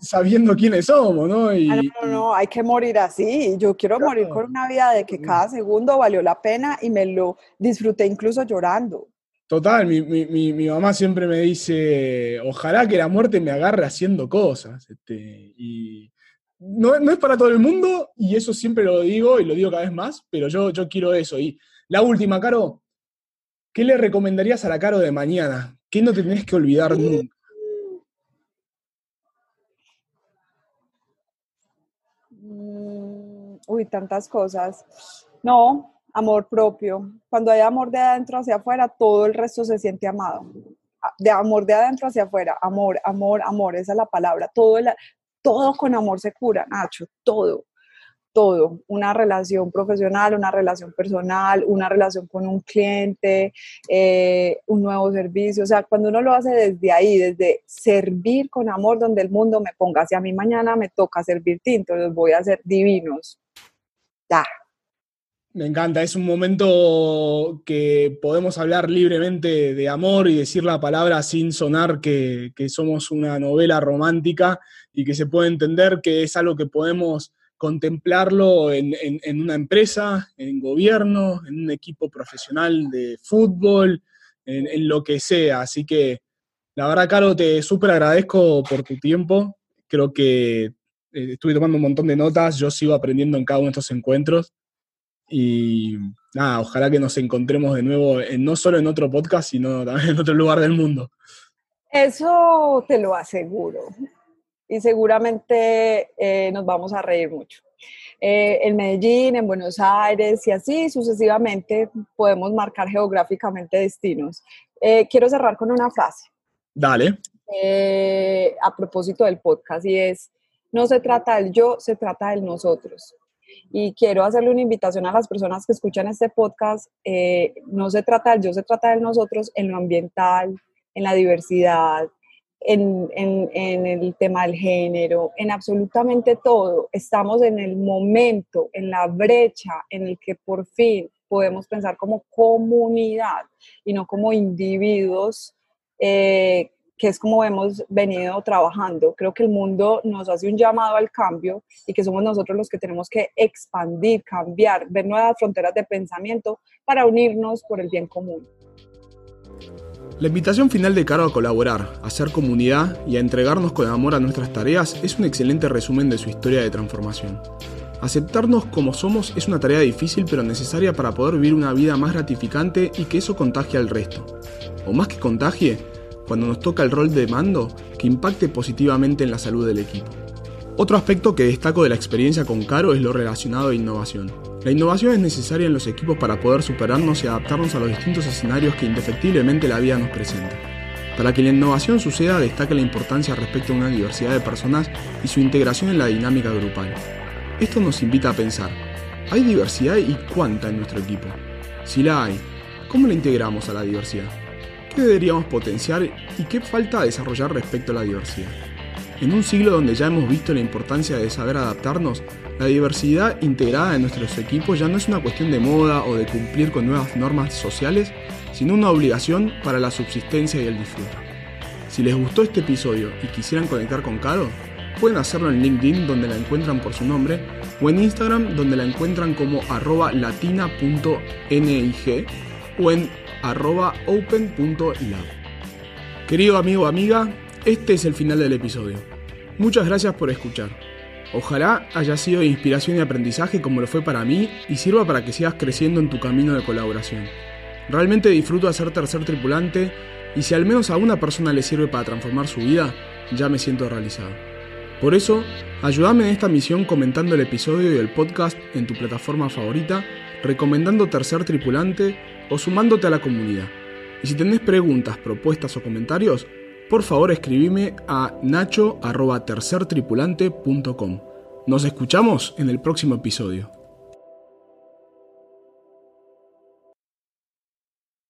sabiendo quiénes somos, ¿no? Y, ah, no, no, hay que morir así. Yo quiero morir con una vida de que cada segundo valió la pena y me lo disfruté incluso llorando. Total, mi, mi, mi, mamá siempre me dice, ojalá que la muerte me agarre haciendo cosas. Este, y no, no, es para todo el mundo, y eso siempre lo digo y lo digo cada vez más, pero yo, yo quiero eso. Y la última, Caro, ¿qué le recomendarías a la Caro de mañana? ¿Qué no te tenés que olvidar nunca? Uy, tantas cosas. No, amor propio. Cuando hay amor de adentro hacia afuera, todo el resto se siente amado. Ah, de amor de adentro hacia afuera, amor, amor, amor, esa es la palabra. Todo, todo con amor se cura, Nacho, todo, todo. Una relación profesional, una relación personal, una relación con un cliente, eh, un nuevo servicio. O sea, cuando uno lo hace desde ahí, desde servir con amor donde el mundo me ponga, si a mí mañana me toca servir tinto, los voy a hacer divinos me encanta, es un momento que podemos hablar libremente de amor y decir la palabra sin sonar que, somos una novela romántica y que se puede entender que es algo que podemos contemplarlo en, una empresa, en gobierno, en un equipo profesional de fútbol, en, en lo que sea. Así que la verdad, Caro, te súper agradezco por tu tiempo. Creo que eh, estuve tomando un montón de notas, yo sigo aprendiendo en cada uno de estos encuentros. Y nada, ojalá que nos encontremos de nuevo, no solo en otro podcast, sino también en otro lugar del mundo. Eso te lo aseguro. Y seguramente eh, nos vamos a reír mucho. Eh, en Medellín, en Buenos Aires y así sucesivamente podemos marcar geográficamente destinos. quiero cerrar con una frase. Dale. a propósito del podcast y es, no se trata del yo, se trata del nosotros. Y quiero hacerle una invitación a las personas que escuchan este podcast. Eh, no se trata del yo, se trata del nosotros en lo ambiental, en la diversidad, en, en, el tema del género, en absolutamente todo. Estamos en el momento, en la brecha en el que por fin podemos pensar como comunidad y no como individuos eh, que es como hemos venido trabajando. Creo que el mundo nos hace un llamado al cambio y que somos nosotros los que tenemos que expandir, cambiar, ver nuevas fronteras de pensamiento para unirnos por el bien común. La invitación final de Caro a colaborar, a ser comunidad y a entregarnos con amor a nuestras tareas es un excelente resumen de su historia de transformación. Aceptarnos como somos es una tarea difícil pero necesaria para poder vivir una vida más gratificante y que eso contagie al resto. O más que contagie, cuando nos toca el rol de mando que impacte positivamente en la salud del equipo. Otro aspecto que destaco de la experiencia con Caro es lo relacionado a innovación. La innovación es necesaria en los equipos para poder superarnos y adaptarnos a los distintos escenarios que indefectiblemente la vida nos presenta. Para que la innovación suceda, destaca la importancia respecto a una diversidad de personas y su integración en la dinámica grupal. Esto nos invita a pensar, ¿hay diversidad y cuánta en nuestro equipo? Si la hay, ¿cómo la integramos a la diversidad? ¿Qué deberíamos potenciar y qué falta desarrollar respecto a la diversidad? En un siglo donde ya hemos visto la importancia de saber adaptarnos, la diversidad integrada en nuestros equipos ya no es una cuestión de moda o de cumplir con nuevas normas sociales, sino una obligación para la subsistencia y el disfrute. Si les gustó este episodio y quisieran conectar con Caro, pueden hacerlo en LinkedIn donde la encuentran por su nombre o en Instagram donde la encuentran como arroba o en arroba open.lab. Querido amigo amiga, este es el final del episodio. Muchas gracias por escuchar. Ojalá haya sido de inspiración y aprendizaje como lo fue para mí y sirva para que sigas creciendo en tu camino de colaboración. Realmente disfruto ser tercer tripulante y si al menos a una persona le sirve para transformar su vida, ya me siento realizado. Por eso, ayúdame en esta misión comentando el episodio y el podcast en tu plataforma favorita, recomendando tercer tripulante o sumándote a la comunidad. Y si tenés preguntas, propuestas o comentarios, por favor escribime a nacho.tercertripulante.com. Nos escuchamos en el próximo episodio.